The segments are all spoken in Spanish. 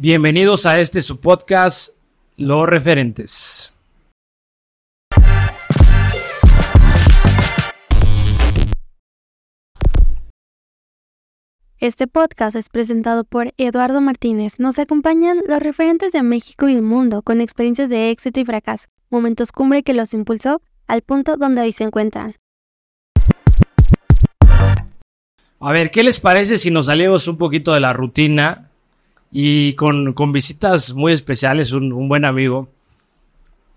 Bienvenidos a este su podcast, Los Referentes. Este podcast es presentado por Eduardo Martínez. Nos acompañan los referentes de México y el mundo con experiencias de éxito y fracaso, momentos cumbre que los impulsó al punto donde hoy se encuentran. A ver, ¿qué les parece si nos salimos un poquito de la rutina y con, con visitas muy especiales, un, un, buen amigo.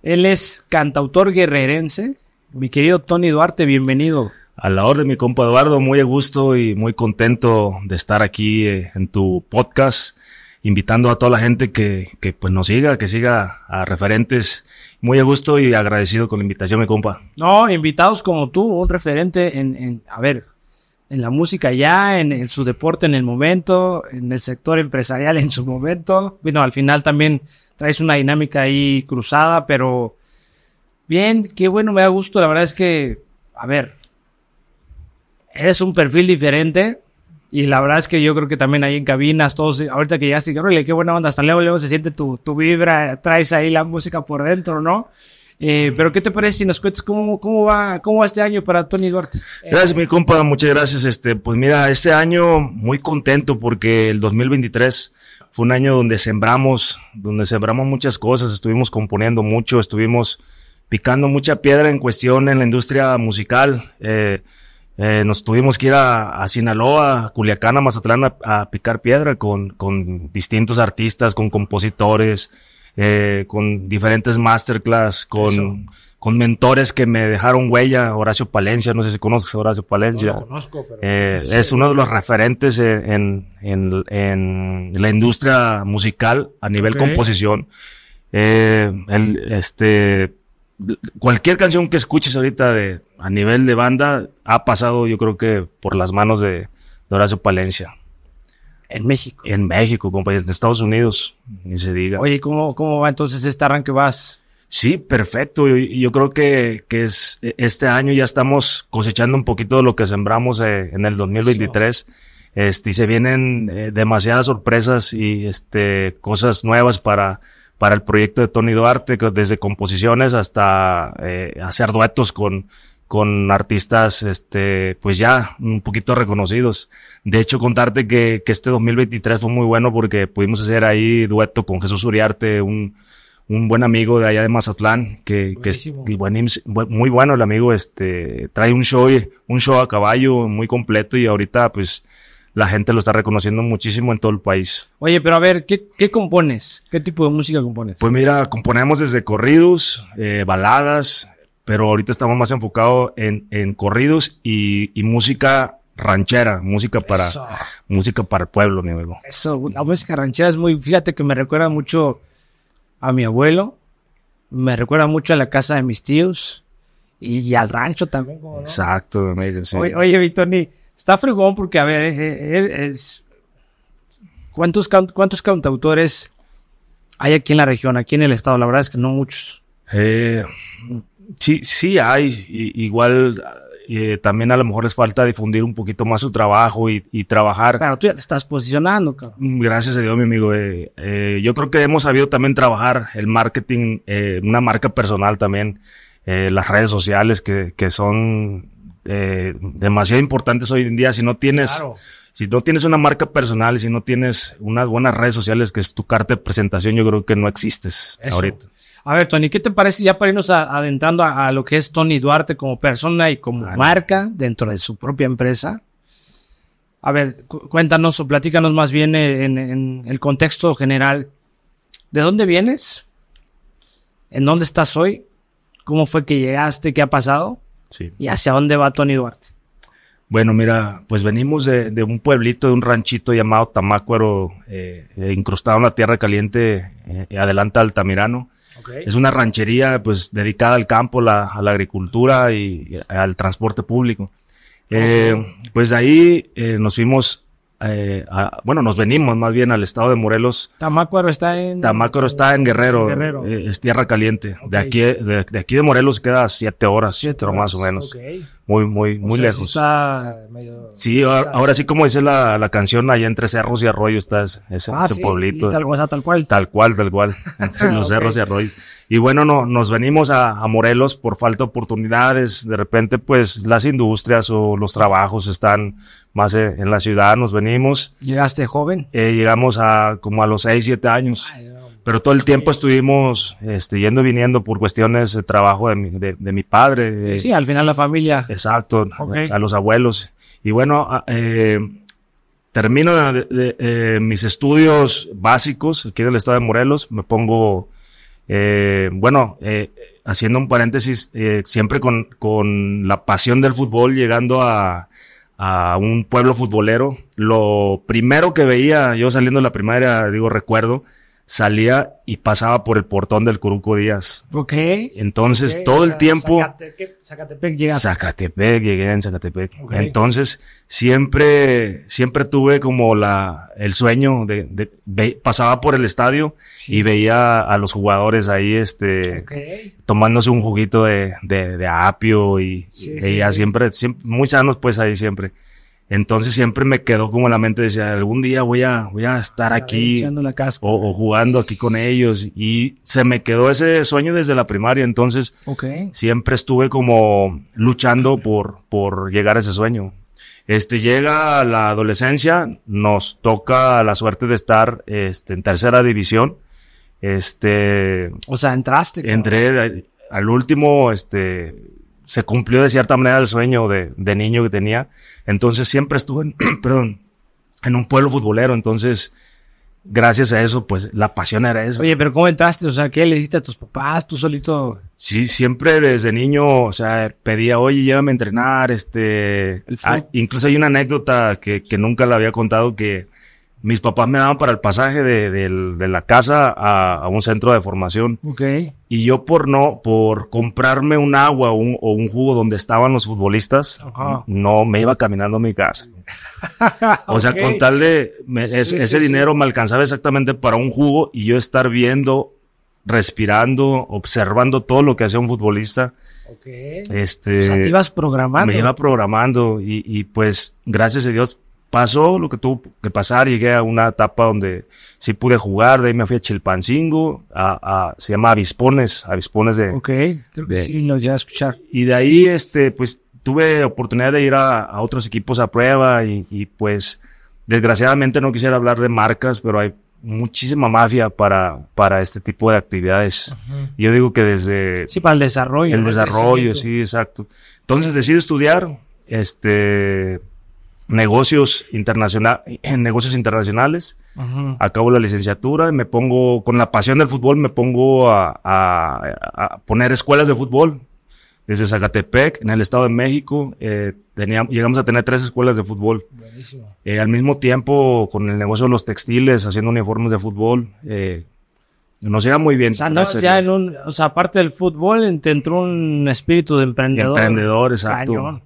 Él es cantautor guerrerense. Mi querido Tony Duarte, bienvenido. A la orden, mi compa Eduardo, muy a gusto y muy contento de estar aquí eh, en tu podcast, invitando a toda la gente que, que pues nos siga, que siga a referentes. Muy a gusto y agradecido con la invitación, mi compa. No, invitados como tú, un referente en, en a ver, en la música ya, en, en, su deporte en el momento, en el sector empresarial en su momento. Bueno, al final también traes una dinámica ahí cruzada, pero bien, qué bueno, me da gusto. La verdad es que, a ver, eres un perfil diferente. Y la verdad es que yo creo que también ahí en cabinas, todos, ahorita que ya sí, qué buena onda, hasta luego, luego se siente tu, tu vibra, traes ahí la música por dentro, ¿no? Eh, pero ¿qué te parece si nos cuentas cómo, cómo, va, cómo va este año para Tony Duarte? Gracias, mi compa, muchas gracias. Este, pues mira, este año muy contento porque el 2023 fue un año donde sembramos, donde sembramos muchas cosas, estuvimos componiendo mucho, estuvimos picando mucha piedra en cuestión en la industria musical. Eh, eh, nos tuvimos que ir a, Sinaloa, Culiacán, a Mazatlán a, a picar piedra con, con distintos artistas, con compositores, eh, con diferentes masterclass, con, con mentores que me dejaron huella, Horacio Palencia, no sé si conoces a Horacio Palencia. No lo conozco, pero eh, es uno de los referentes en, en, en, la industria musical a nivel composición. Eh, el, este, cualquier canción que escuches ahorita de, a nivel de banda ha pasado yo creo que por las manos de, de Horacio Palencia. En México. En México, compañeros, en Estados Unidos, ni se diga. Oye, ¿cómo, ¿cómo va entonces este arranque? ¿Vas? Sí, perfecto. Yo, yo creo que, que es, este año ya estamos cosechando un poquito de lo que sembramos eh, en el 2023. Este, y se vienen eh, demasiadas sorpresas y este, cosas nuevas para, para el proyecto de Tony Duarte, desde composiciones hasta eh, hacer duetos con, con artistas, este, pues ya un poquito reconocidos. De hecho, contarte que, que este 2023 fue muy bueno porque pudimos hacer ahí dueto con Jesús Uriarte, un, un buen amigo de allá de Mazatlán, que, que es muy bueno el amigo, este, trae un show, un show a caballo muy completo y ahorita pues la gente lo está reconociendo muchísimo en todo el país. Oye, pero a ver, ¿qué, qué compones? ¿Qué tipo de música compones? Pues mira, componemos desde corridos, eh, baladas, pero ahorita estamos más enfocados en, en corridos y, y música ranchera, música para, Eso. música para el pueblo, mi amigo. Eso, la música ranchera es muy, fíjate que me recuerda mucho a mi abuelo, me recuerda mucho a la casa de mis tíos y, y al rancho también. Exacto, amigo, sí. Oye, oye, Vitoni, está fregón porque, a ver, eh, eh, es, ¿cuántos, ¿cuántos cantautores hay aquí en la región, aquí en el estado? La verdad es que no muchos. Eh, sí, sí hay. Igual eh, también a lo mejor les falta difundir un poquito más su trabajo y, y trabajar. Pero tú ya te estás posicionando, cabrón. Gracias a Dios, mi amigo. eh, eh, yo creo que hemos sabido también trabajar el marketing, eh, una marca personal también, las redes sociales que, que son eh, demasiado importantes hoy en día. Si no tienes, Claro. si no tienes una marca personal, si no tienes unas buenas redes sociales que es tu carta de presentación, yo creo que no existes Eso. ahorita. A ver, Tony, ¿qué te parece ya para irnos a- adentrando a, a lo que es Tony Duarte como persona y como marca dentro de su propia empresa? A ver, cu- cuéntanos o platícanos más bien en, en el contexto general. ¿De dónde vienes? ¿En dónde estás hoy? ¿Cómo fue que llegaste? ¿Qué ha pasado? Sí. ¿Y hacia dónde va Tony Duarte? Bueno, mira, pues venimos de, de un pueblito, de un ranchito llamado Tamácuaro, eh, eh, incrustado en la tierra caliente, eh, adelante de Es una ranchería, pues, dedicada al campo, la- a la agricultura y, y al transporte público. Eh, Pues de ahí eh, nos fuimos eh, a- bueno, nos venimos más bien al estado de Morelos. Tamácuaro está en... Tamácaro está en Guerrero, Guerrero. eh, es tierra caliente. De aquí de, de aquí de Morelos queda siete horas, Siete pero más o horas. menos. Muy, muy, O muy sea, lejos. está medio... Sí, ahora, ahora sí, como dice la, la canción, allá entre cerros y arroyo está ese, ese- Ah, ese sí, pueblito. Tal, o sea, tal cual. Tal cual, tal cual, entre los Ok. cerros y arroyos. Y bueno, no, nos venimos a, a Morelos por falta de oportunidades. De repente, pues las industrias o los trabajos están más eh, en la ciudad. Nos venimos, Llegaste joven. eh, llegamos a como a los 6, 7 años. Pero todo el tiempo estuvimos este, yendo y viniendo por cuestiones de trabajo de mi, de, de mi padre. Sí, al final la familia. Exacto, a los abuelos. Y bueno, a- eh, termino de- de, eh, mis estudios básicos aquí en el estado de Morelos, me pongo, eh, bueno, eh, haciendo un paréntesis, eh, siempre con, con la pasión del fútbol, llegando a, a un pueblo futbolero, lo primero que veía yo saliendo de la primaria, digo, recuerdo, salía y pasaba por el portón del Curuco Díaz. Ok. Entonces, todo o el tiempo... Zacatepec, Zacatepec llegaste. Zacatepec, llegué en Zacatepec. Ok. Entonces, siempre, siempre tuve como la, el sueño de, de- pasaba por el estadio y veía a los jugadores ahí, este, Ok. tomándose un juguito de, de, apio y Sí, sí, sí. siempre, muy sanos pues ahí siempre. Entonces siempre me quedó como en la mente, decía, algún día voy a, voy a estar aquí Echando la casca. o, o jugando aquí con ellos y se me quedó ese sueño desde la primaria. Entonces, siempre estuve como luchando por, por llegar a ese sueño. Este, llega la adolescencia, nos toca la suerte de estar este, en tercera división. Este, O sea, entraste. cabrón. entré al último, este, se cumplió de cierta manera el sueño de, de niño que tenía. Entonces siempre estuve, en, perdón, en un pueblo futbolero. Entonces, gracias a eso, pues la pasión era eso. Oye, pero ¿cómo entraste? O sea, ¿qué le dijiste a tus papás? ¿Tú solito? Sí, siempre desde niño, o sea, pedía, oye, llévame a entrenar, este, ah, incluso hay una anécdota que, que nunca la había contado que mis papás me daban para el pasaje de, de la casa a, a un centro de formación Ok. y yo por no, por comprarme un agua o un, o un jugo donde estaban los futbolistas, no me iba caminando a mi casa. O sea, con tal de me- es- Sí, ese sí, dinero me alcanzaba exactamente para un jugo y yo estar viendo, respirando, observando todo lo que hacía un futbolista. Ok. Este, O sea, te ibas programando. me iba programando y, y, pues gracias a Dios pasó lo que tuvo que pasar. Llegué a una etapa donde sí pude jugar, de ahí me fui a Chilpancingo, a, a- se llama Avispones, Avispones de, Ok. Creo que de- sí lo llegué a escuchar. y de ahí, este, pues, tuve oportunidad de ir a, a otros equipos a prueba y, y, pues, desgraciadamente no quisiera hablar de marcas, pero hay muchísima mafia para, para este tipo de actividades. Yo digo que desde Sí, para el desarrollo. el desarrollo, sí, exacto. Entonces decido estudiar, este, negocios internacional, en negocios internacionales. Acabo la licenciatura y me pongo, con la pasión del fútbol, me pongo a, a- a poner escuelas de fútbol. Desde Zacatepec, en el Estado de México, eh, teníamos, llegamos a tener tres escuelas de fútbol. Buenísimo. Eh, al mismo tiempo, con el negocio de los textiles, haciendo uniformes de fútbol. eh, nos iba muy bien. O sea, no, gracias a ya Dios. en un, o sea, aparte del fútbol, te entró un espíritu de emprendedor. Emprendedor, exacto. Cañón.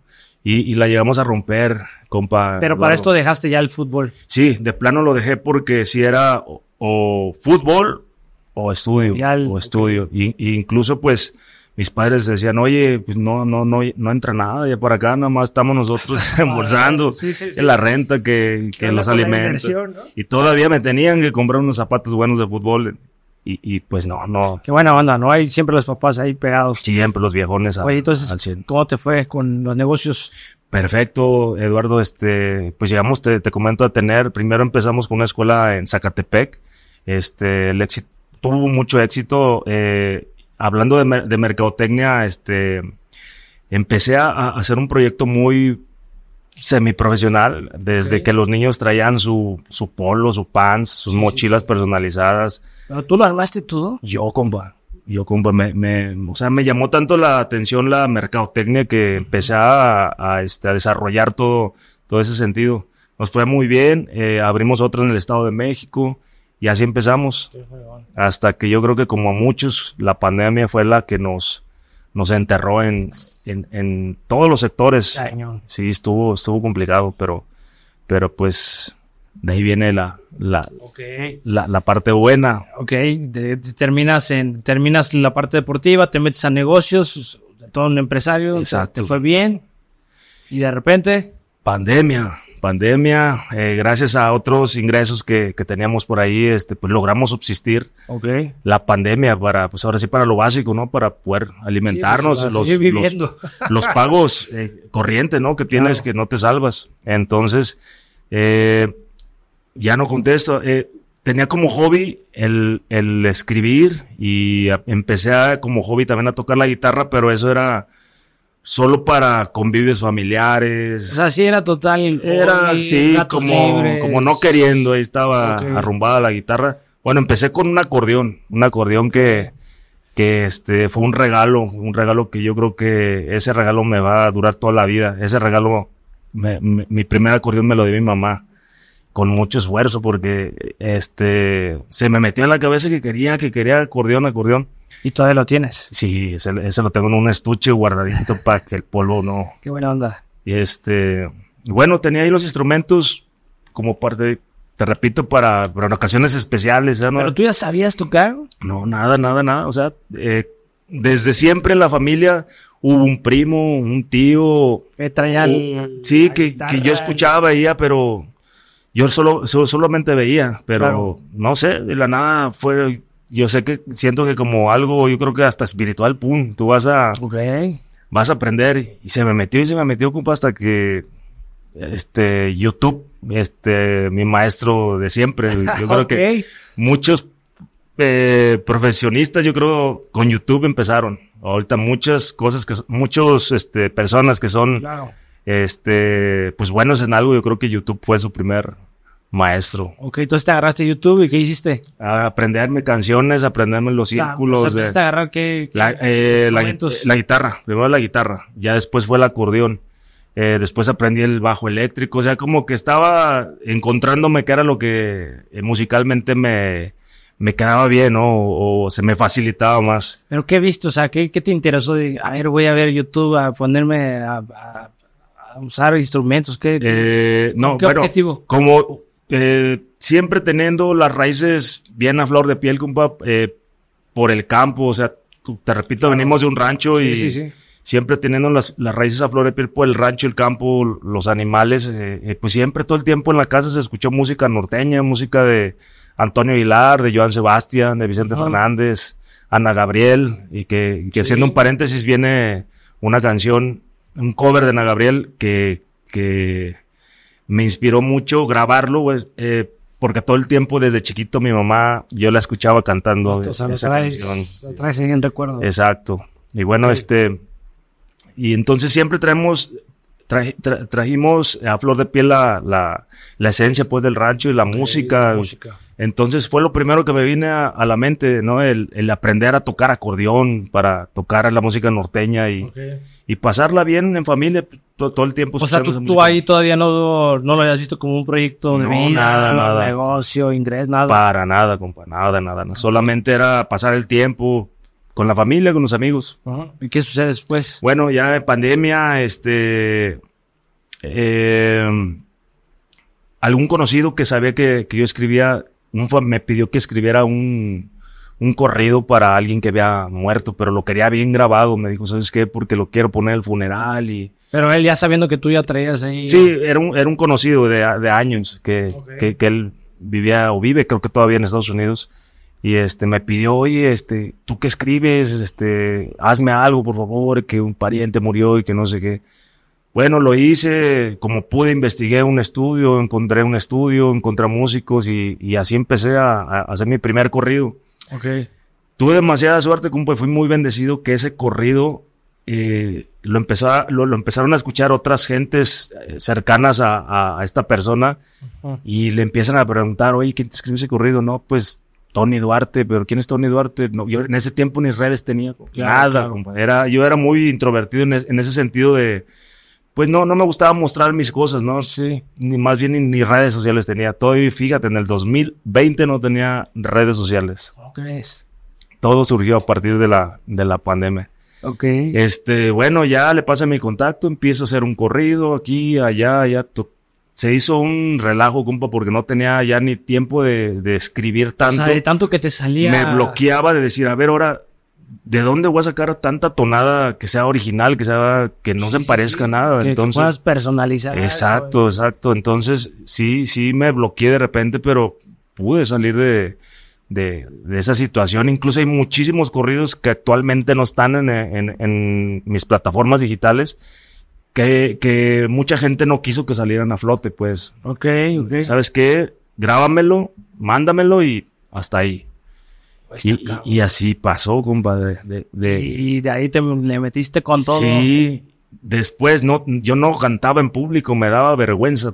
Y, y la llegamos a romper, compa. Pero para Eduardo. esto dejaste ya el fútbol. Sí, de plano lo dejé porque si era o, o fútbol o estudio. El- o estudio. Y, y incluso pues mis padres decían, oye, pues no, no, no, no entra nada, ya por acá nada más estamos nosotros embolsando Sí, sí, sí. que la renta, que, que onda los alimentos. no? Y todavía me tenían que comprar unos zapatos buenos de fútbol. Y, y pues no, no. Qué buena onda, ¿no? Hay siempre los papás ahí pegados. Siempre los viejones a- Oye, entonces, al 100. ¿cómo te fue con los negocios? Perfecto, Eduardo. Este, pues llegamos, te, te comento, a tener. Primero empezamos con una escuela en Zacatepec. Este, el éxito, tuvo mucho éxito. Eh, hablando de, de mercadotecnia, este, empecé a, a hacer un proyecto muy semiprofesional, desde que los niños traían su, su polo, su pants, sus Sí, sí, mochilas personalizadas. ¿Pero ¿Tú lo armaste todo? Yo, compa. Yo, compa, me, me, o sea, me llamó tanto la atención la mercadotecnia que empecé a, a, este, a desarrollar todo, todo ese sentido. Nos fue muy bien, eh, abrimos otro en el Estado de México y así empezamos. Hasta que yo creo que como a muchos, la pandemia fue la que nos, nos enterró en, en, en todos los sectores. Cañón. Sí, estuvo, estuvo complicado, pero, pero pues de ahí viene la, la, la, la parte buena. Ok, de- de- terminas, en, terminas la parte deportiva, te metes a negocios, todo un empresario, te- Exacto. te fue bien y de repente, Pandemia, pandemia, eh, gracias a otros ingresos que, que teníamos por ahí, este, pues logramos subsistir ok, la pandemia para, pues ahora sí para lo básico, ¿no? Para poder alimentarnos, Sí, pues, los, pagos eh, corrientes, ¿no? Que tienes Claro. que no te salvas. Entonces, eh, ya no contesto. Eh, tenía como hobby el, el escribir y a- empecé a, como hobby también a tocar la guitarra, pero eso era solo para convivios o familiares. sea, sí era total. Era, sí, como, libres. como no queriendo, ahí estaba Ok. arrumbada la guitarra. Bueno, empecé con un acordeón, un acordeón que, que este, fue un regalo, un regalo que yo creo que ese regalo me va a durar toda la vida. Ese regalo, me- me- mi primer acordeón me lo dio mi mamá, con mucho esfuerzo, porque este, se me metió en la cabeza que quería, que quería acordeón, acordeón. Y todavía lo tienes. Sí, ese, ese lo tengo en un estuche guardadito para que el polvo no, Qué buena onda. y este, bueno, tenía ahí los instrumentos como parte, te repito, para, para ocasiones especiales. ¿no? Pero tú ya sabías tocar. no, nada, nada, nada. O sea, eh, desde siempre en la familia hubo un primo, un tío. Que traía sí, que, que yo escuchaba, veía, pero yo solo, so- solamente veía, pero Claro. no sé, de la nada fue, yo sé que siento que como algo, yo creo que hasta espiritual, pum, tú vas a, vas a aprender y se me metió y se me metió compa hasta que este YouTube este mi maestro de siempre yo creo que muchos eh, profesionistas yo creo con YouTube empezaron ahorita muchas cosas que muchos este personas que son Claro. Este pues buenos en algo yo creo que YouTube fue su primer maestro Ok, entonces te agarraste YouTube y ¿qué hiciste? a aprenderme canciones aprenderme los O sea, círculos o sea, de- a agarrar qué, La, eh, la, guitarra, primero la guitarra, ya después fue el acordeón, eh, después aprendí el bajo eléctrico, o sea, como que estaba encontrándome qué era lo que eh, musicalmente me, me quedaba bien, ¿no? O, o se me facilitaba más. ¿Pero qué viste? O sea, ¿qué, qué te interesó? De, a ver, voy a ver YouTube, a ponerme a usar instrumentos. ¿Qué, Eh, no, qué bueno, objetivo? como eh, siempre teniendo las raíces bien a flor de piel, compa, eh, por el campo, o sea, te repito, venimos de un rancho y... Sí, sí, sí. siempre teniendo las, las raíces a flor de piel por el rancho, el campo, los animales, eh, eh, pues siempre todo el tiempo en la casa se escuchó música norteña, música de Antonio Aguilar, de Joan Sebastián, de Vicente Ajá. Fernández, Ana Gabriel, y que, y que Sí. haciendo un paréntesis viene una canción, un cover de Ana Gabriel que, que me inspiró mucho grabarlo, pues, eh, porque todo el tiempo desde chiquito mi mamá, yo la escuchaba cantando O sea, lo esa traes, canción. lo traes ahí en recuerdo. Exacto. Y bueno, este, y entonces siempre traemos, tra- trajimos a flor de piel la, la, la esencia pues del rancho y la música. La música. Entonces fue lo primero que me vine a, a la mente, ¿no? El, el aprender a tocar acordeón para tocar la música norteña y, y pasarla bien en familia pues, to- todo, el tiempo. O sea, tú, ahí todavía no, no lo habías visto como un proyecto de No, vida, nada, nada. negocio, ingreso, nada. Para nada, compa, nada, nada, nada. Solamente era pasar el tiempo con la familia, con los amigos. ¿Y qué sucede después? Bueno, ya en pandemia, este, eh, algún conocido que sabía que, que yo escribía, un me pidió que escribiera un, un corrido para alguien que había muerto, pero lo quería bien grabado. Me dijo, ¿sabes qué? Porque lo quiero poner en el funeral y... Pero él ya sabiendo que tú ya traías ahí. Sí, era un, era un conocido de, de años que, que, que él vivía o vive, creo que todavía en Estados Unidos. Y este, me pidió, oye, este, tú que escribes, este, hazme algo, por favor, que un pariente murió y que no sé qué. Bueno, lo hice, como pude, investigué un estudio, encontré un estudio, encontré músicos y, y así empecé a, a hacer mi primer corrido. Ok. Tuve demasiada suerte, compa, fui muy bendecido que ese corrido eh, lo, lo, lo empezaron a escuchar otras gentes eh, cercanas a, a- esta persona y le empiezan a preguntar, oye, ¿quién te escribió ese corrido? No, pues Tony Duarte, pero ¿quién es Tony Duarte? No, yo en ese tiempo ni redes tenía, Claro, nada, claro. Era, yo era muy introvertido en, es- en ese sentido de, pues no, no me gustaba mostrar mis cosas, ¿no? Sí. Ni más bien ni, ni redes sociales tenía. Todo, y fíjate, en el 2020 no tenía redes sociales ¿Cómo crees? todo surgió a partir de la, de la pandemia. Ok. Este, bueno, ya le pasé mi contacto, empiezo a hacer un corrido aquí, allá, allá. se hizo un relajo, compa, porque no tenía ya ni tiempo de, de escribir tanto. O sea, de tanto que te salía. Me bloqueaba de decir, a ver, ahora, ¿de dónde voy a sacar tanta tonada que sea original, que sea, que no Sí, se sí, parezca a nada? Que, Entonces. que puedas personalizar. Exacto, algo. exacto. Entonces, sí, sí me bloqueé de repente, pero pude salir de, de, de esa situación. Incluso hay muchísimos corridos que actualmente no están en, en- en mis plataformas digitales, que, que mucha gente no quiso que salieran a flote, pues. Ok, ok. ¿Sabes qué? Grábamelo, mándamelo y hasta ahí. Está Y, y- así pasó, compa, de- de- Y, y de ahí te le metiste con todo. Sí, después no, yo no cantaba en público, me daba vergüenza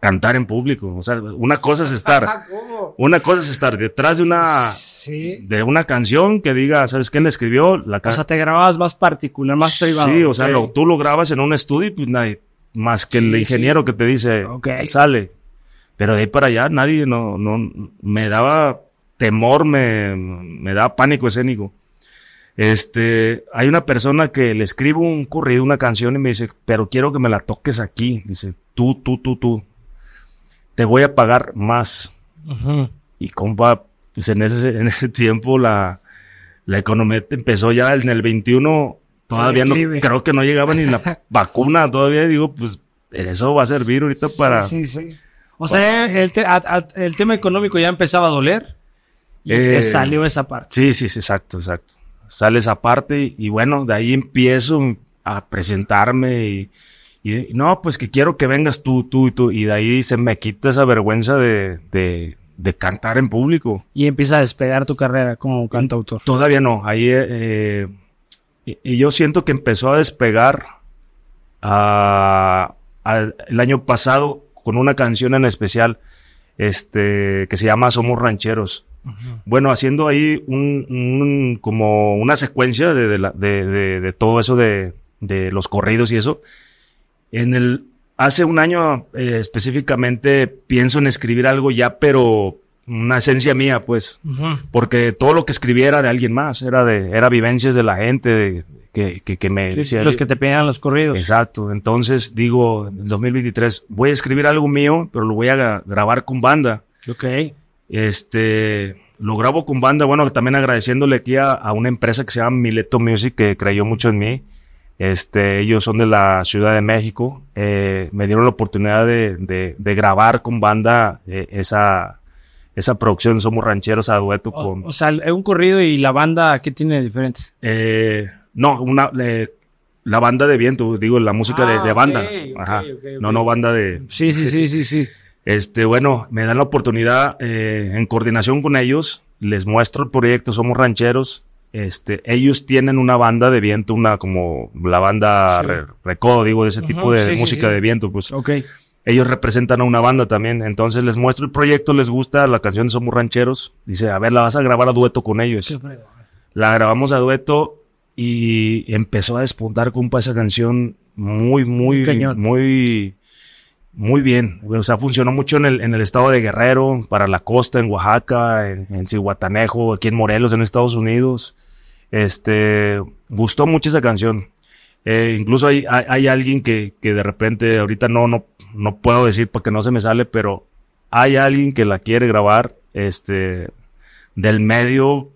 cantar en público. O sea, una cosa es estar, Ah, ¿cómo? una cosa es estar detrás de una, Sí. de una canción que diga, ¿sabes quién la escribió? La O sea, te grababas más particular, más privado. Sí, o sea, lo- tú lo grabas en un estudio y pues nadie, más que el Sí, ingeniero que te dice, sale. Pero de ahí para allá nadie, no, no, me daba temor, me, me daba pánico escénico. Este, hay una persona que le escribo un corrido, una canción y me dice, pero quiero que me la toques aquí. Dice, tú, tú, tú, tú. Te voy a pagar más. Y compa, pues en ese, en ese tiempo la, la economía empezó ya en el 21, todavía no, creo que no llegaba ni la vacuna todavía. Digo, pues eso va a servir ahorita para... Sí, sí. O sea, el, te- a- a- el tema económico ya empezaba a doler. Y te Eh, salió esa parte. Sí, sí, sí, exacto, exacto. Sale esa parte y, bueno, de ahí empiezo a presentarme y, y no, pues que quiero que vengas tú, tú y tú. Y de ahí se me quita esa vergüenza de, de, de cantar en público. Y empieza a despegar tu carrera como cantautor. Todavía no, ahí eh, y, y yo siento que empezó a despegar ah, al- el año pasado con una canción en especial este que se llama Somos Rancheros. Bueno, haciendo ahí un, un- como una secuencia de, de la- de- de- de todo eso de, de los corridos y eso. En el hace un año eh, específicamente pienso en escribir algo ya, pero una esencia mía, pues porque todo lo que escribiera de alguien más, era de, era vivencias de la gente de- que, que, que me Sí, decía. los que te pedían los corridos. Exacto, entonces digo, en el 2023, voy a escribir algo mío, pero lo voy a gra- grabar con banda. Ok. Este, lo grabo con banda, bueno, también agradeciéndole aquí a, a una empresa que se llama Mileto Music, que creyó mucho en mí. Este, ellos son de la Ciudad de México. Eh, me dieron la oportunidad de, de, de grabar con banda eh, esa, esa producción. Somos rancheros a dueto O, con, o sea, el- un corrido y la banda, ¿qué tiene de diferente? Eh, no, una, la banda de viento, digo, la música Ah, de, de banda. Ajá. No, no banda de. Sí, sí, sí, sí, sí. Este, bueno, me dan la oportunidad eh, en coordinación con ellos, les muestro el proyecto, somos rancheros. Este, ellos tienen una banda de viento, una como la banda Sí. re- recodo, digo, de ese tipo de sí, música sí. de viento, pues Ok. ellos representan a una banda también. Entonces les muestro el proyecto, les gusta la canción de Somos Rancheros. Dice, a ver, la vas a grabar a dueto con ellos. Qué. La grabamos a dueto y empezó a despuntar, compa, esa canción muy, muy, Cañón. muy, muy bien. O sea, funcionó mucho en el, en el estado de Guerrero, para la costa, en Oaxaca, en, en Cihuatanejo, aquí en Morelos, en Estados Unidos. Este, gustó mucho esa canción. Eh, incluso hay, hay, hay alguien que, que de repente, ahorita no, no, no puedo decir porque no se me sale, pero hay alguien que la quiere grabar, este, del medio,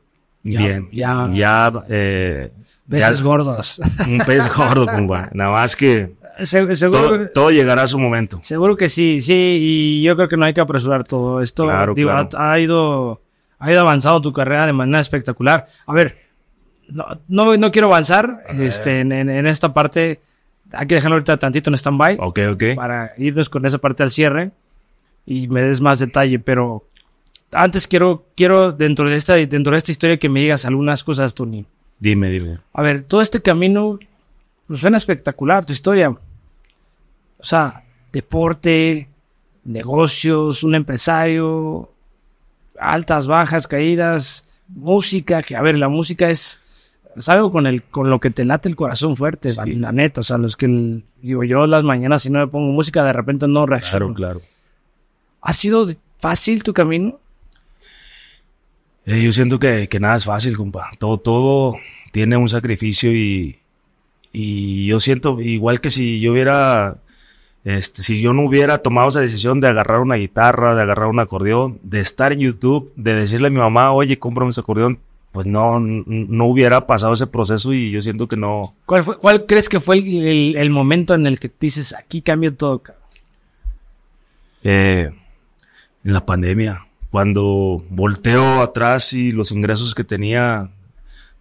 Ya, bien. ya. Ya, eh, ya- gordos. un pez gordo, compa. Nada más que Se- seguro, todo, todo llegará a su momento. seguro que sí, sí, y yo creo que no hay que apresurar todo esto. Claro, digo, claro. Ha, ha ido, ha ido avanzando tu carrera de manera espectacular. A ver, no, no, no quiero avanzar este, en, en- en esta parte. Hay que dejarlo ahorita tantito en stand-by Ok, ok. para irnos con esa parte al cierre y me des más detalle, pero antes quiero, quiero dentro de esta, dentro de esta historia que me digas algunas cosas, Tony. Dime, dime. A ver, todo este camino pues, suena espectacular, tu historia. O sea, deporte, negocios, un empresario, altas, bajas, caídas, música, que a ver, la música es, es algo con, el, con lo que te late el corazón fuerte, Sí. la neta. O sea, los que, el- digo, yo las mañanas si no me pongo música, de repente no reacciono. Claro, claro. ¿Ha sido fácil tu camino? Eh, yo siento que, que nada es fácil, compa. Todo, todo tiene un sacrificio y, y yo siento igual que si yo hubiera Este, si yo no hubiera tomado esa decisión de agarrar una guitarra, de agarrar un acordeón, de estar en YouTube, de decirle a mi mamá, oye, cómprame ese acordeón, pues no, no hubiera pasado ese proceso y yo siento que no. ¿Cuál, fue, cuál crees que fue el, el, momento en el que dices, aquí cambio todo? Eh, en la pandemia, cuando volteo atrás y los ingresos que tenía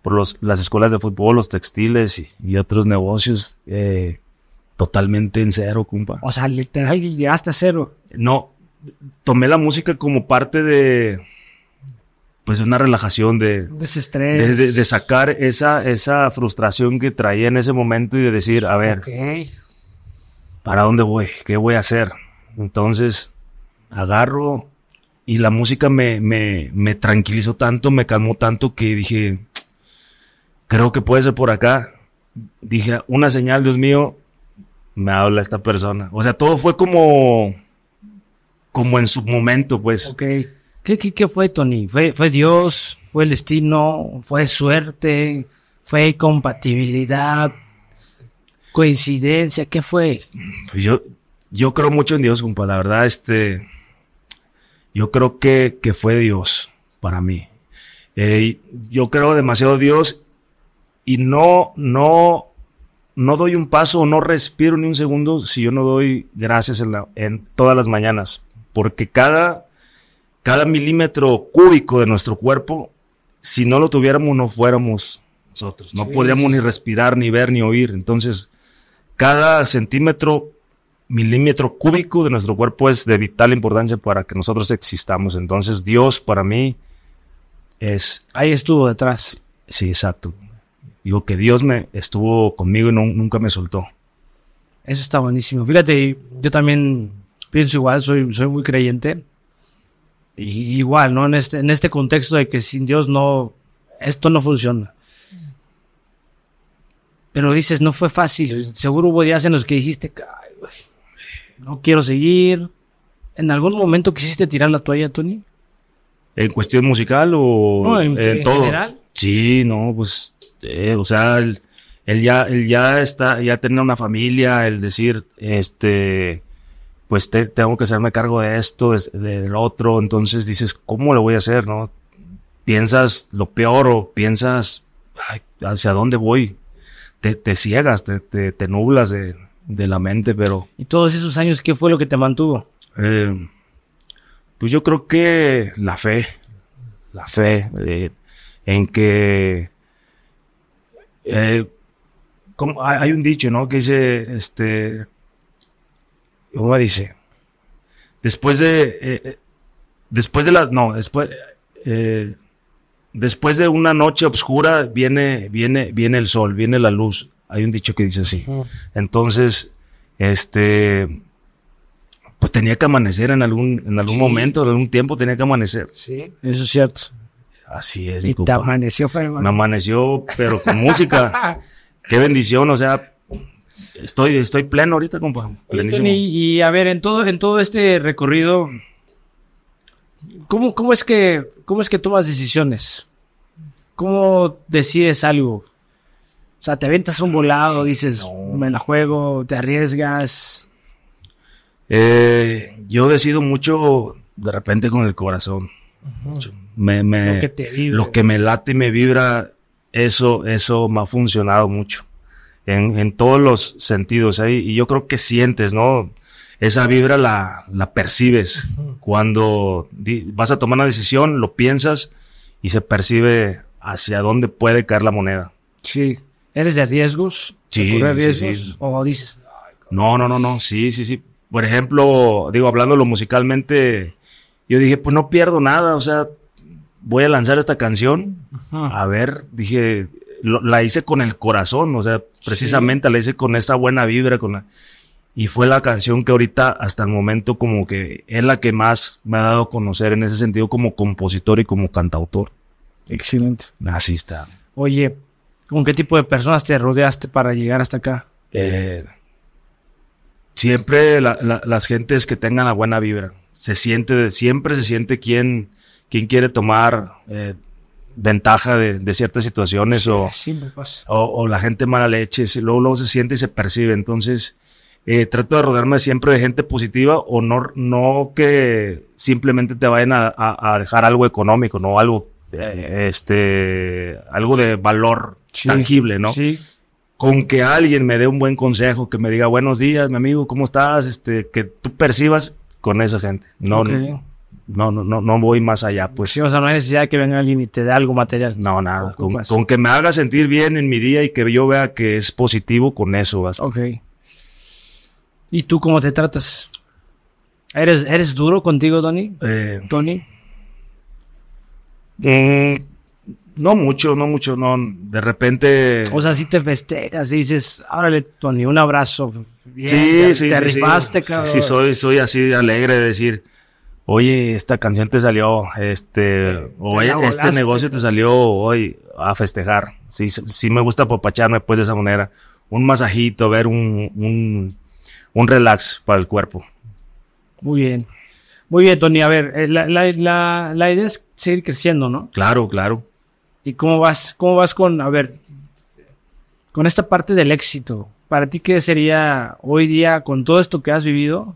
por los, las escuelas de fútbol, los textiles y, otros negocios, eh, totalmente en cero, compa. O sea, literal llegaste a cero. No, tomé la música como parte de, pues, una relajación de... Desestrés. De, de, sacar esa, esa frustración que traía en ese momento y de decir, a ver, ¿para dónde voy? ¿Qué voy a hacer? Entonces, agarro y la música me, me, me tranquilizó tanto, me calmó tanto que dije, creo que puede ser por acá. Dije, una señal, Dios mío, me habla esta persona. O sea, todo fue como, como en su momento, pues. Ok. ¿Qué, qué, fue, Tony? ¿Fue, ¿Fue Dios? ¿Fue el destino? ¿Fue suerte? ¿Fue compatibilidad? ¿Coincidencia? ¿Qué fue? Pues yo, yo creo mucho en Dios, compa. La verdad, este, yo creo que, que fue Dios para mí. Eh, yo creo demasiado Dios y no, no, no doy un paso o no respiro ni un segundo si yo no doy gracias en, la, en todas las mañanas. Porque cada, cada milímetro cúbico de nuestro cuerpo, si no lo tuviéramos, no fuéramos nosotros. No podríamos ni respirar, ni ver, ni oír. Entonces, cada centímetro milímetro cúbico de nuestro cuerpo es de vital importancia para que nosotros existamos. Entonces Dios para mí es... Ahí estuvo detrás. Sí, exacto. Digo que Dios me estuvo conmigo y nunca me soltó. Eso está buenísimo. Fíjate, yo también pienso igual, soy, soy muy creyente. Y igual, ¿no? En este, en este contexto de que sin Dios no, esto no funciona. Pero dices, no fue fácil. Seguro hubo días en los que dijiste, no quiero seguir. ¿En algún momento quisiste tirar la toalla, Tony? ¿En cuestión musical o en, todo? general? Sí, no, pues, eh, o sea, él, ya, él ya está, ya tiene una familia, el decir, este, pues tengo que hacerme cargo de esto, del otro, entonces dices, ¿cómo lo voy a hacer, no? Piensas lo peor o piensas, ¿hacia dónde voy? Te, te ciegas, te, te, te nublas de, de la mente, pero... ¿Y todos esos años qué fue lo que te mantuvo? Eh, pues yo creo que la fe, la fe eh, en que... Eh, como hay un dicho, ¿no? Que dice, este... ¿Cómo dice? Después de... después de la... No, después... después de una noche oscura viene, viene, viene el sol, viene la luz. Hay un dicho que dice así. Entonces, este, pues tenía que amanecer en algún, en algún momento, en algún tiempo tenía que amanecer. Sí, eso es cierto. Así es. Y te amaneció, Me amaneció, pero con música. Qué bendición, o sea, estoy, estoy pleno ahorita, compa. Plenísimo. Y, y, a ver, en todo, en todo este recorrido, ¿cómo, cómo es que, cómo es que tomas decisiones? ¿Cómo decides algo? O sea, te aventas un volado, dices, me la juego, te arriesgas. Eh, yo decido mucho de repente con el corazón. Me, me, lo, que me late y me vibra, eso, eso me ha funcionado mucho. En, en todos los sentidos. ¿eh? Y yo creo que sientes, ¿no? Esa vibra la, la percibes. Cuando vas a tomar una decisión, lo piensas y se percibe hacia dónde puede caer la moneda. Sí. ¿Eres de riesgos? Sí, riesgos? Sí, ¿O dices? No, no, no, no, sí, sí, sí. Por ejemplo, digo, hablándolo musicalmente, yo dije, pues no pierdo nada, o sea, voy a lanzar esta canción. A ver, dije, la hice con el corazón, o sea, precisamente la hice con esa buena vibra, con la... Y fue la canción que ahorita, hasta el momento, como que es la que más me ha dado a conocer en ese sentido como compositor y como cantautor. Excelente. Así está. Oye, ¿Con qué tipo de personas te rodeaste para llegar hasta acá? Eh, siempre las gentes que tengan la buena vibra. Se siente, siempre se siente quien, quien quiere tomar eh, ventaja de, ciertas situaciones o, o, la gente mala leche. Luego, luego se siente y se percibe. Entonces, eh, trato de rodearme siempre de gente positiva o no, no que simplemente te vayan a, a- a dejar algo económico, no algo, eh, este, algo de valor tangible, ¿no? Sí. Con que alguien me dé un buen consejo, que me diga buenos días, mi amigo, ¿cómo estás? Este, que tú percibas con esa gente. No, no, no, no, no voy más allá, pues. Sí, o sea, no hay necesidad de que venga alguien y te dé algo material. No, nada. Con que me haga sentir bien en mi día y que yo vea que es positivo, con eso basta. Ok. ¿Y tú cómo te tratas? ¿Eres, eres duro contigo, Tony? Eh, Tony. mm, no mucho, no mucho, no. De repente. O sea, si te festejas y dices, órale, Tony, un abrazo. Bien, sí, sí, te sí, rifaste, sí. cabrón. Sí, soy, soy así alegre de decir, oye, esta canción te salió, este, o te "Oye, este volaste". negocio te salió hoy a festejar. Sí, sí me gusta apapacharme pues de esa manera. Un masajito, ver un, un, un relax para el cuerpo. Muy bien. Muy bien, Tony. A ver, eh, la, la, la, la idea es seguir creciendo, ¿no? Claro, claro. ¿Y cómo vas? ¿Cómo vas con, a ver, con esta parte del éxito? Para ti, ¿qué sería hoy día, con todo esto que has vivido,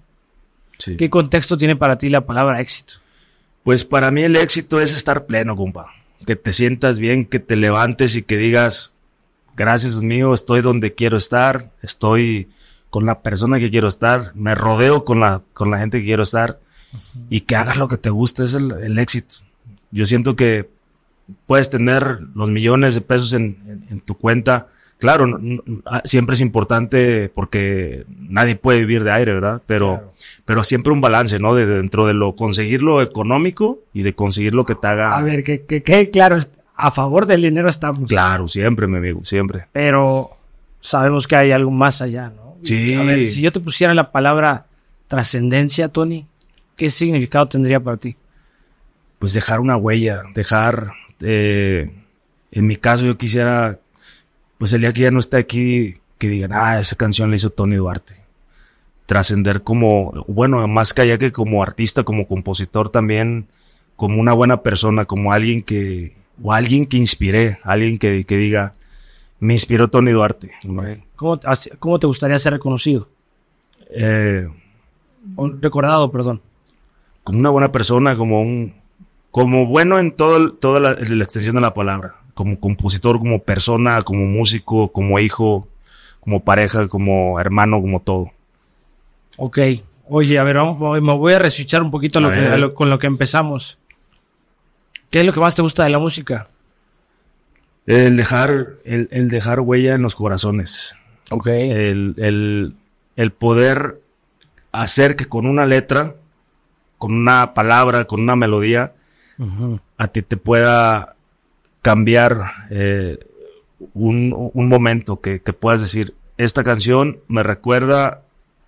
Sí. qué contexto tiene para ti la palabra éxito? Pues para mí el éxito es estar pleno, compa. Que te sientas bien, que te levantes y que digas, gracias mío, estoy donde quiero estar, estoy con la persona que quiero estar, me rodeo con la, con la gente que quiero estar y que hagas lo que te gusta, es el, el éxito. Yo siento que puedes tener los millones de pesos en, en- en tu cuenta. Claro, no- no- ah, siempre es importante porque nadie puede vivir de aire, ¿verdad? Pero, pero siempre un balance, ¿no? De dentro de lo conseguir lo económico y de conseguir lo que te haga. A ver, que, que, que claro, a favor del dinero estamos. Claro, siempre, mi amigo, siempre. Pero sabemos que hay algo más allá, ¿no? Sí. A ver, si yo te pusiera la palabra trascendencia, Tony, ¿qué significado tendría para ti? Pues dejar una huella, dejar, eh, en mi caso yo quisiera, pues el día que ya no está aquí, que digan, ah, esa canción la hizo Tony Duarte. Trascender como, bueno, más que allá que como artista, como compositor también, como una buena persona, como alguien que, o alguien que inspiré, alguien que, que diga, me inspiró Tony Duarte. ¿Cómo, cómo te gustaría ser reconocido? Eh, O recordado, perdón. como una buena persona, como un, como bueno en todo, toda la, la extensión de la palabra, como compositor, como persona, como músico, como hijo, como pareja, como hermano, como todo. Ok. Oye, a ver, vamos, me voy a reswitchar un poquito a lo A que- ver. a lo- con lo que empezamos. ¿Qué es lo que más te gusta de la música? El dejar, el, el dejar huella en los corazones, Ok. el, el, el poder hacer que con una letra, con una palabra, con una melodía, A ti te pueda cambiar eh, un, un momento que, que puedas decir, esta canción me recuerda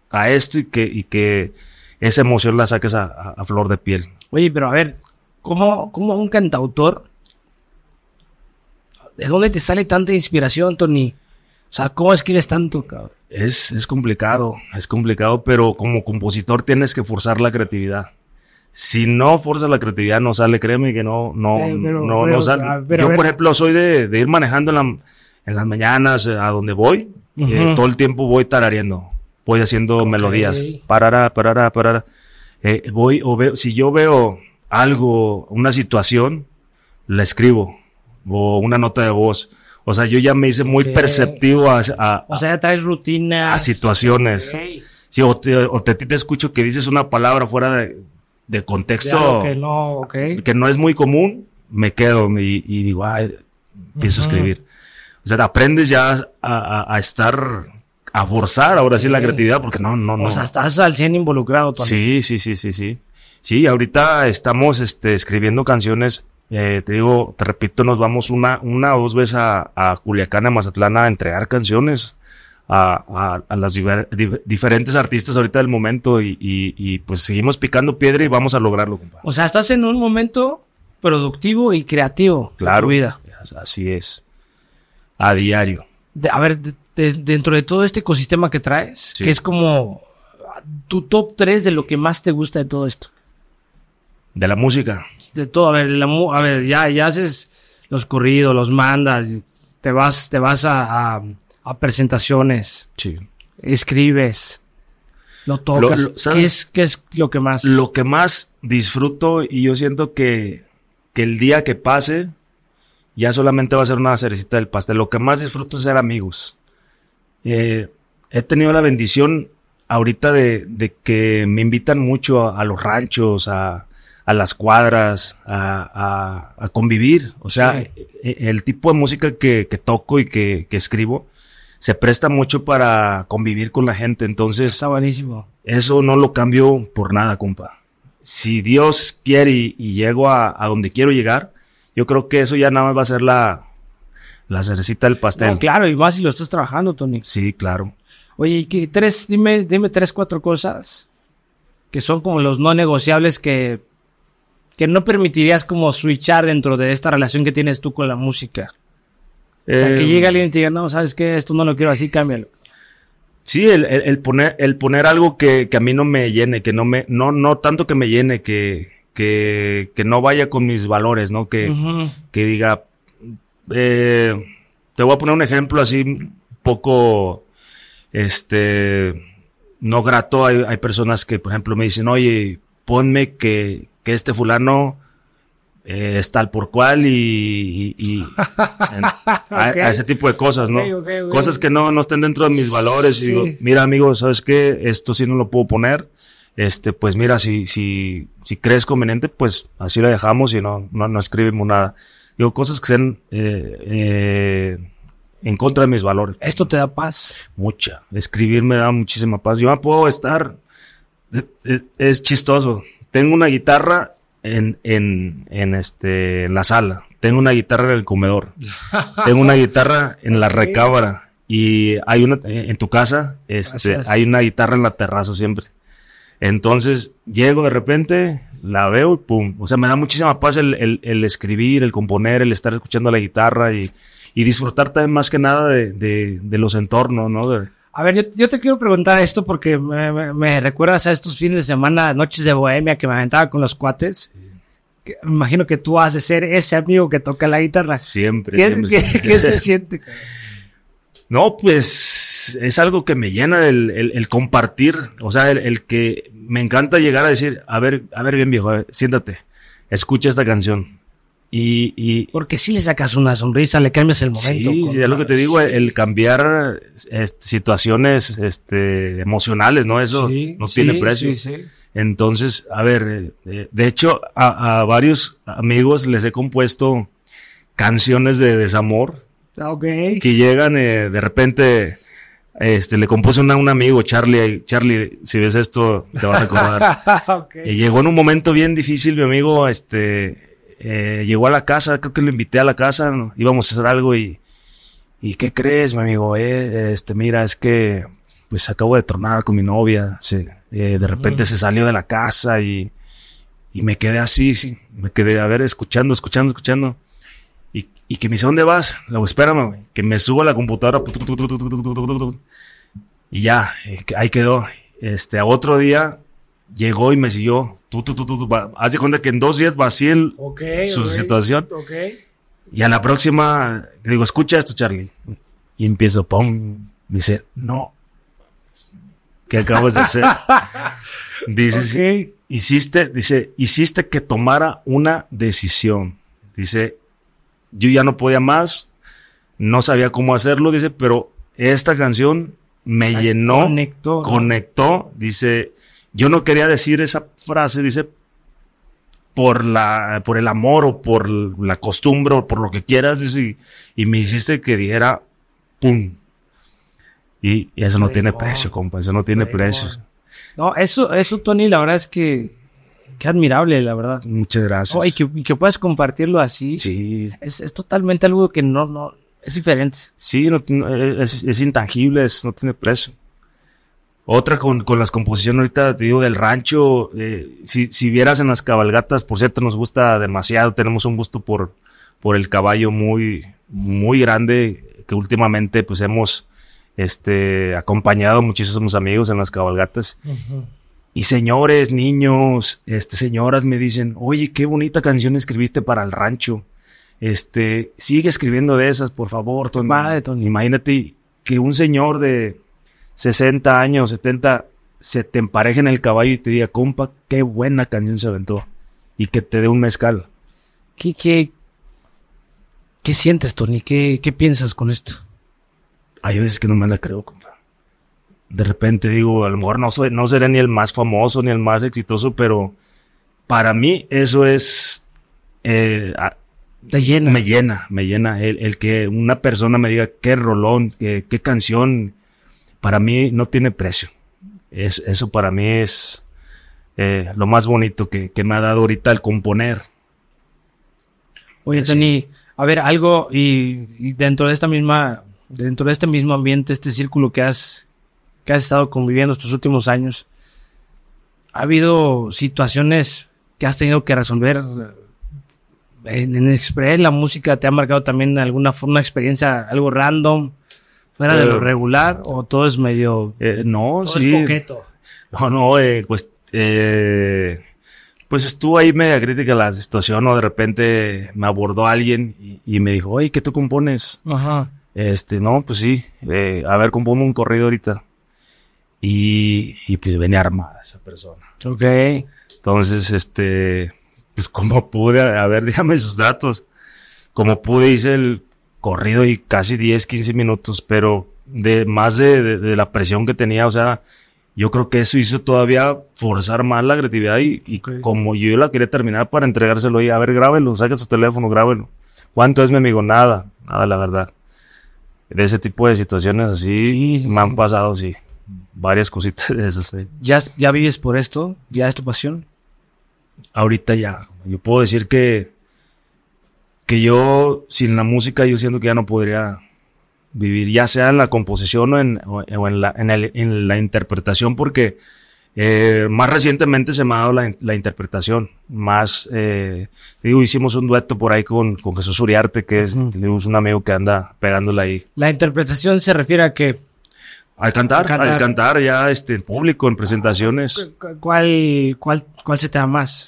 a esto y que, y que esa emoción la saques a, a- a flor de piel. Oye, pero a ver, ¿cómo, cómo un cantautor? ¿De dónde te sale tanta inspiración, Tony? O sea, ¿cómo escribes tanto, cabrón? Es, es complicado, es complicado, pero como compositor tienes que forzar la creatividad. Si no forzas la creatividad, no sale, créeme que no, no, Eh, pero- no, pero, no sale. a Yo, por ejemplo, soy de, de ir manejando en, la- en las mañanas eh, a donde voy. eh, Ujú. todo el tiempo voy tarareando, voy haciendo Ok. melodías. Parará, parará, parará. Eh, voy o veo, si yo veo algo, una situación, la escribo o una nota de voz. O sea, yo ya me hice muy Ok. perceptivo a, a- O sea, ya traes rutinas. a situaciones. Ok. Sí, o te, o te- te escucho que dices una palabra fuera de, de contexto que no, ok. que no es muy común, me quedo y, y digo, ay, empiezo a escribir. O sea, te aprendes ya a, a- a estar, a forzar ahora sí la creatividad, porque no, no, no. O sea, estás al 100 involucrado. Sí, sí, sí, sí, sí. Sí, ahorita estamos este, escribiendo canciones. eh, te digo, te repito, nos vamos una, una o dos veces a, a Culiacán, a Mazatlán, a entregar canciones a, a, a las diver- diferentes artistas ahorita del momento y, y- y, pues seguimos picando piedra y vamos a lograrlo, compa. O sea, estás en un momento productivo y creativo de Claro. tu vida. Así es. A diario. De- a ver, de- de- dentro de todo este ecosistema que traes, Sí. que es como tu top 3 de lo que más te gusta de todo esto. De la música. De todo, a ver, la a ver, ya, ya haces los corridos, los mandas, te vas, te vas a, a- a presentaciones, Sí. escribes. Lo tocas. Lo- lo- ¿Qué, es, ¿Qué es lo que más? Lo que más disfruto y yo siento que, que el día que pase ya solamente va a ser una cerecita del pastel. Lo que más disfruto es ser amigos. Eh, he tenido la bendición ahorita de, de que me invitan mucho a, a los ranchos, a, a las cuadras, a, a- a convivir. O sea, Sí. e- el tipo de música que, que toco y que, que escribo se presta mucho para convivir con la gente. Entonces, Está buenísimo. eso no lo cambio por nada, compa. Si Dios quiere y, y llego a, a donde quiero llegar, yo creo que eso ya nada más va a ser la, la cerecita del pastel. No, claro, y más si lo estás trabajando, Tony. Sí, claro. Oye, y que tres, dime, dime tres, cuatro cosas que son como los no negociables que, que no permitirías como switchar dentro de esta relación que tienes tú con la música. O sea, que llegue alguien y te diga, no, ¿sabes qué? Esto no lo quiero así, cámbialo. Sí, el, el- el poner, el poner algo que, que a mí no me llene, que no me, no, no tanto que me llene, que, que, que no vaya con mis valores, ¿no? Que, que diga, eh, te voy a poner un ejemplo así un poco, este, no grato. Hay, hay personas que, por ejemplo, me dicen, oye, ponme que, que este fulano eh, es tal por cual y, y- y- en- a, Ok. a ese tipo de cosas, ¿no? Ok, ok, ok. Cosas que no, no estén dentro de mis valores. Y Sí. digo, mira, amigo, ¿sabes qué? Esto sí no lo puedo poner. Este, pues mira, si, si, si crees conveniente, pues así lo dejamos y no, no, no escribimos nada. Digo, cosas que sean eh, eh, en contra de mis valores. Esto te da paz. Mucha. Escribir me da muchísima paz. Yo me puedo estar. Es, es- es chistoso. Tengo una guitarra en, en, en, este, la sala. Tengo una guitarra en el comedor. Tengo una guitarra en la recámara. Y hay una eh, en tu casa, este, Gracias. hay una guitarra en la terraza siempre. Entonces, llego de repente, la veo y pum. O sea, me da muchísima paz el, el- el escribir, el componer, el estar escuchando la guitarra y, y disfrutar también más que nada de, de- de los entornos, ¿no? De- A ver, yo, yo te quiero preguntar esto porque me, me- me recuerdas a estos fines de semana, noches de bohemia que me aventaba con los cuates. Que me imagino que tú has de ser ese amigo que toca la guitarra. siempre. ¿Qué, siempre, qué- siempre. qué se siente? No, pues es algo que me llena el, el- el compartir, o sea, el, el que me encanta llegar a decir, a ver, a ver bien viejo, a ver, siéntate, escucha esta canción. Y, y Porque si le sacas una sonrisa, le cambias el momento. sí, sí, es lo que te digo, el, el cambiar situaciones este, emocionales, ¿no? Eso Sí, no sí, tiene precio. Entonces, a ver, eh, de hecho, a, a varios amigos les he compuesto canciones de desamor Ah, que llegan eh, de repente, este, le compuse una a un amigo, Charlie, Charlie, si ves esto, te vas a acordar. Y llegó en un momento bien difícil, mi amigo, este, eh, llegó a la casa, creo que lo invité a la casa, ¿no? íbamos a hacer algo y, ¿y qué crees, mi amigo? Eh, este, mira, es que, pues acabo de tornar con mi novia, se, eh, de repente Mm. se salió de la casa y, y me quedé así, sí, me quedé, a ver, escuchando, escuchando, escuchando. Y, y que me dice, ¿dónde vas? Le digo, espérame, güey, que me subo a la computadora. Y ya, eh, ahí quedó. Este, a otro día llegó y me siguió. Tú, tú, tú, tú, tú, de cuenta que en dos días vacié el- su situación. Y a la próxima, digo, escucha esto, Charlie. Y empiezo, pum. Dice, no. ¿Qué acabas de hacer? Dice, "Sí, hiciste, dice, hiciste que tomara una decisión. Dice, yo ya no podía más, no sabía cómo hacerlo, dice, pero esta canción me llenó, Conectó. conectó, dice, yo no quería decir esa frase, dice, por la, por el amor o por la costumbre o por lo que quieras, dice, y, y me hiciste que dijera, pum. Y, y eso no tiene precio, compa, eso no tiene precios. No, eso, eso, Tony, la verdad es que. Qué admirable, la verdad. Muchas gracias. Oh, y, que, y que puedas compartirlo así. Sí, Es, es totalmente algo que no, no. Es diferente. sí, no, es, es intangible, es- no tiene precio. Otra con, con las composiciones ahorita, te digo, del rancho, eh, si, si vieras en las cabalgatas, por cierto, nos gusta demasiado, tenemos un gusto por, por el caballo muy, muy grande, que últimamente pues hemos este, acompañado muchísimos amigos en las cabalgatas. Y señores, niños, este, señoras me dicen, oye, qué bonita canción escribiste para el rancho. Este, sigue escribiendo de esas, por favor. Imagínate que un señor de 60 años, 70, se te empareje en el caballo y te diga, compa, qué buena canción se aventó. Y que te dé un mezcal. ¿Qué, qué, qué sientes, Tony? ¿Qué, ¿Qué piensas con esto? Hay veces que no me la creo, compa. De repente digo, a lo mejor no, soy, no seré ni el más famoso ni el más exitoso, pero para mí eso es... Eh, te llena. Me llena, me llena. El, el, que una persona me diga qué rolón, qué, qué canción, para mí no tiene precio. Es, eso para mí es eh, lo más bonito que, que, me ha dado ahorita el componer. Oye, Tony, a ver, algo y, y, dentro de esta misma, dentro de este mismo ambiente, este círculo que has, que has estado conviviendo estos últimos años, ha habido situaciones que has tenido que resolver en, en Express, la música te ha marcado también alguna forma experiencia algo random, fuera de lo regular, o todo es medio. Eh, no, todo sí. Es coqueto. No, no, eh, pues. Eh, pues estuvo ahí media crítica la situación, o de repente me abordó alguien y, y me dijo, oye, ¿qué tú compones? Ajá. Este, no, pues sí, eh, a ver, compongo un corrido ahorita. Y, y pues venía armada esa persona. Ok. Entonces, este, pues como pude, a ver, dígame sus datos. Como pude, hice el corrido y casi 10, 15 minutos, pero de más de, de, de, la presión que tenía, o sea, yo creo que eso hizo todavía forzar más la creatividad y, y okay. como yo la quería terminar para entregárselo y a ver, grábelo, saque su teléfono, grábelo. ¿Cuánto es mi amigo? Nada, nada, la verdad. De ese tipo de situaciones así sí, me han pasado, sí, varias cositas de esas. Sí. ¿Ya, ¿Ya vives por esto? ¿Ya es tu pasión? ahorita ya. Yo puedo decir que, que yo, sin la música, yo siento que ya no podría vivir, ya sea en la composición o en, o en, la, en, el, en la interpretación, porque eh, más recientemente se me ha dado la, la interpretación. Más, eh, digo, hicimos un dueto por ahí con, con Jesús Uriarte, que es, uh -huh. un amigo que anda pegándola ahí. La interpretación se refiere a que al cantar, al cantar, al cantar ya este, en público, en presentaciones. ¿Cuál, cuál, cuál se te da más?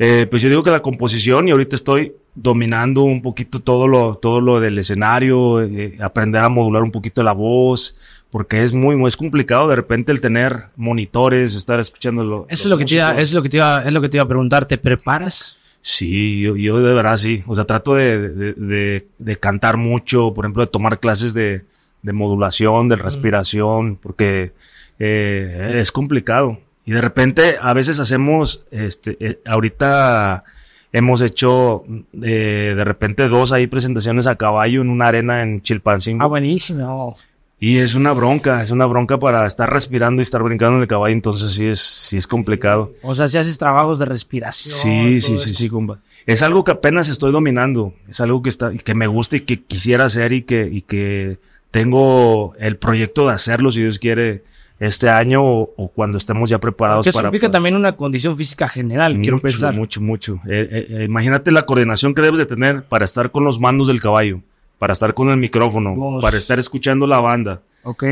Eh, pues yo digo que la composición y ahorita estoy dominando un poquito todo lo, todo lo del escenario, eh, aprender a modular un poquito la voz, porque es muy, muy es complicado de repente el tener monitores, estar escuchando lo, Eso es lo que te iba, es lo que te iba, es lo que te iba a preguntar, ¿te preparas? Sí, yo, yo de verdad sí, o sea, trato de, de, de, de cantar mucho, por ejemplo, de tomar clases de, de modulación, de respiración, porque eh, es complicado. Y de repente, a veces hacemos, este, eh, ahorita hemos hecho eh, de repente dos ahí presentaciones a caballo en una arena en Chilpancingo. Ah, buenísimo. Y es una bronca, es una bronca para estar respirando y estar brincando en el caballo, entonces sí es, sí es complicado. O sea, si haces trabajos de respiración. Sí, sí, sí, sí, compa. Es algo que apenas estoy dominando, es algo que está, que me gusta y que quisiera hacer y que, y que tengo el proyecto de hacerlo, si Dios quiere, este año o, o cuando estemos ya preparados que eso para. implica también una condición física general, mucho, quiero pensar. Mucho, mucho. Eh, eh, imagínate la coordinación que debes de tener para estar con los mandos del caballo, para estar con el micrófono, para estar escuchando la banda. Ok.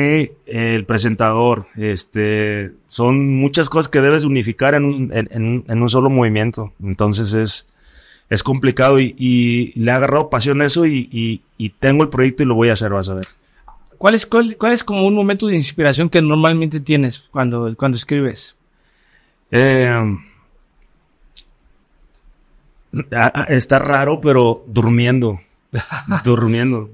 El presentador, este, son muchas cosas que debes unificar en un, en, en, en un solo movimiento. Entonces es, es complicado y, y, le ha agarrado pasión a eso y, y, y, tengo el proyecto y lo voy a hacer, vas a ver. ¿Cuál es, cuál, cuál es como un momento de inspiración que normalmente tienes cuando, cuando escribes? Eh, está raro, pero durmiendo. durmiendo.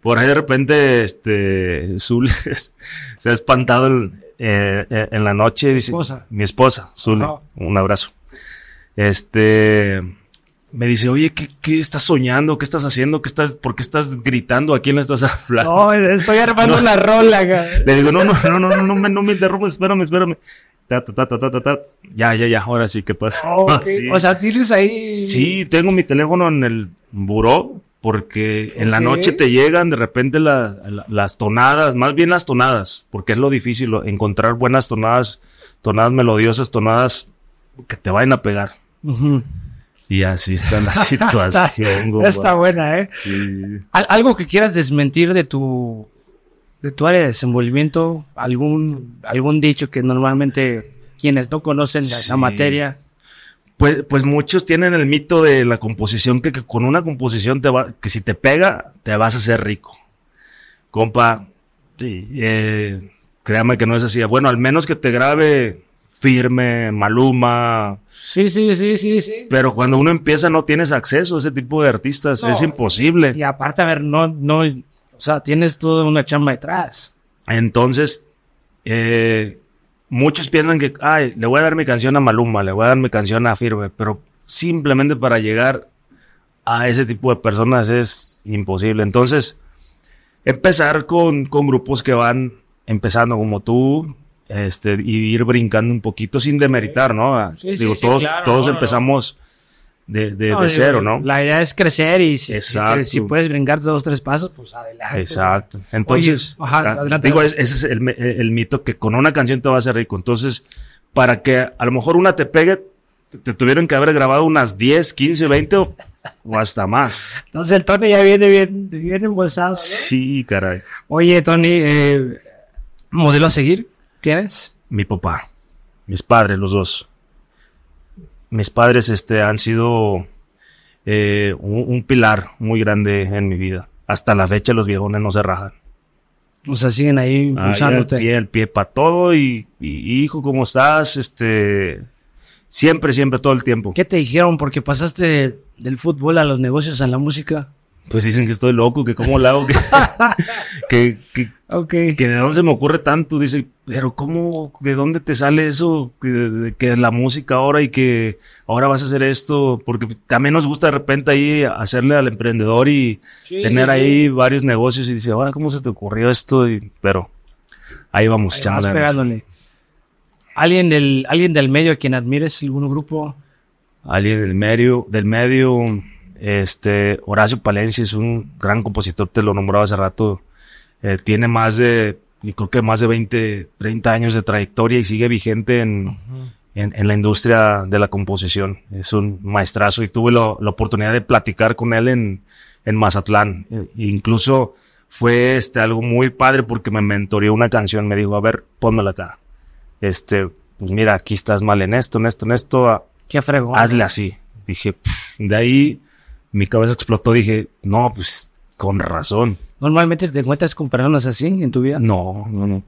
Por ahí de repente, este, Zul se ha espantado en, eh, en la noche. Dice, esposa. Mi esposa, Zul, oh. un abrazo. Este, me dice, oye, ¿qué, ¿qué, estás soñando? ¿Qué estás haciendo? ¿Qué estás, ¿Por qué estás gritando? ¿A quién le estás hablando? No, estoy armando no. la rola. Le digo, no, no, no, no, no, no me, no me interrumpas, espérame, espérame. Ta, ta, ta, ta, ta, ta. Ya, ya, ya, ahora sí, ¿qué pasa? Oh, okay. sí. O sea, tienes ahí. Sí, tengo mi teléfono en el buró, porque en la noche te llegan de repente la, la, las tonadas, más bien las tonadas, porque es lo difícil, encontrar buenas tonadas, tonadas melodiosas, tonadas que te vayan a pegar. Uh -huh. Y así está la situación. está, está, buena, ¿eh? Sí. Algo que quieras desmentir de tu de tu área de desenvolvimiento, algún algún dicho que normalmente quienes no conocen sí. la materia. Pues, pues muchos tienen el mito de la composición que, que, con una composición te va, que si te pega te vas a hacer rico. Compa, sí, eh, créame que no es así. Bueno, al menos que te grabe firme, Maluma. Sí, sí, sí, sí, sí. Pero cuando uno empieza no tienes acceso a ese tipo de artistas, es imposible. Y aparte, a ver, no, no, o sea, tienes toda una chamba detrás. Entonces, eh, muchos piensan que, ay, le voy a dar mi canción a Maluma, le voy a dar mi canción a Firme, pero simplemente para llegar a ese tipo de personas es imposible. Entonces, empezar con, con grupos que van empezando como tú, este, y ir brincando un poquito sin demeritar, ¿no? Sí, digo, sí, todos, claro, todos no, no, empezamos de, de, No, de digo, cero, ¿no? La idea es crecer y si, si, Exacto. si puedes brincar dos, tres pasos, pues adelante. Exacto. Entonces, Oye, ajá, ah, adelante. digo, es- ese es el, me- el mito que con una canción te vas a hacer rico. Entonces, para que a lo mejor una te pegue, te, te tuvieron que haber grabado unas 10, 15, 20 o, o hasta más. Entonces el Tony ya viene bien, bien embolsado. ¿no? Sí, caray. Oye, Tony, eh, ¿modelo a seguir? ¿Tienes? Mi papá, mis padres, los dos. Mis padres este, han sido eh, un, un pilar muy grande en mi vida. Hasta la fecha los viejones no se rajan. O sea, siguen ahí Ahí impulsándote. pie, al pie para todo y, y, hijo, ¿cómo estás? Este, siempre, siempre, todo el tiempo. ¿Qué te dijeron? Porque pasaste del fútbol a los negocios, a la música. Pues dicen que estoy loco, que cómo lo hago, que, que, que, Ok. que de dónde se me ocurre tanto. Dice, pero cómo, de dónde te sale eso, que, de- que la música ahora y que ahora vas a hacer esto, porque también nos gusta de repente ahí hacerle al emprendedor y Sí, tener sí, ahí varios negocios y dice, ahora cómo se te ocurrió esto, y, pero ahí vamos, pegándole. ¿Alguien del, ¿Alguien del medio a quien admires? ¿Algún grupo? alguien del medio, del medio, este, Horacio Palencia es un gran compositor, te lo nombraba hace rato, eh, tiene más de, yo creo que más de 20, 30 años de trayectoria y sigue vigente en, en, en la industria de la composición. Es un maestrazo y tuve lo- la oportunidad de platicar con él en, en Mazatlán. Eh, incluso fue este, algo muy padre porque me mentoreó una canción, me dijo, a ver, pónmela acá. Este, pues mira, aquí estás mal en esto, en esto, en esto, Qué fregón. hazle así. Dije, de ahí mi cabeza explotó. Dije, no, pues con razón. Normalmente te encuentras con personas así en tu vida. No, no, no.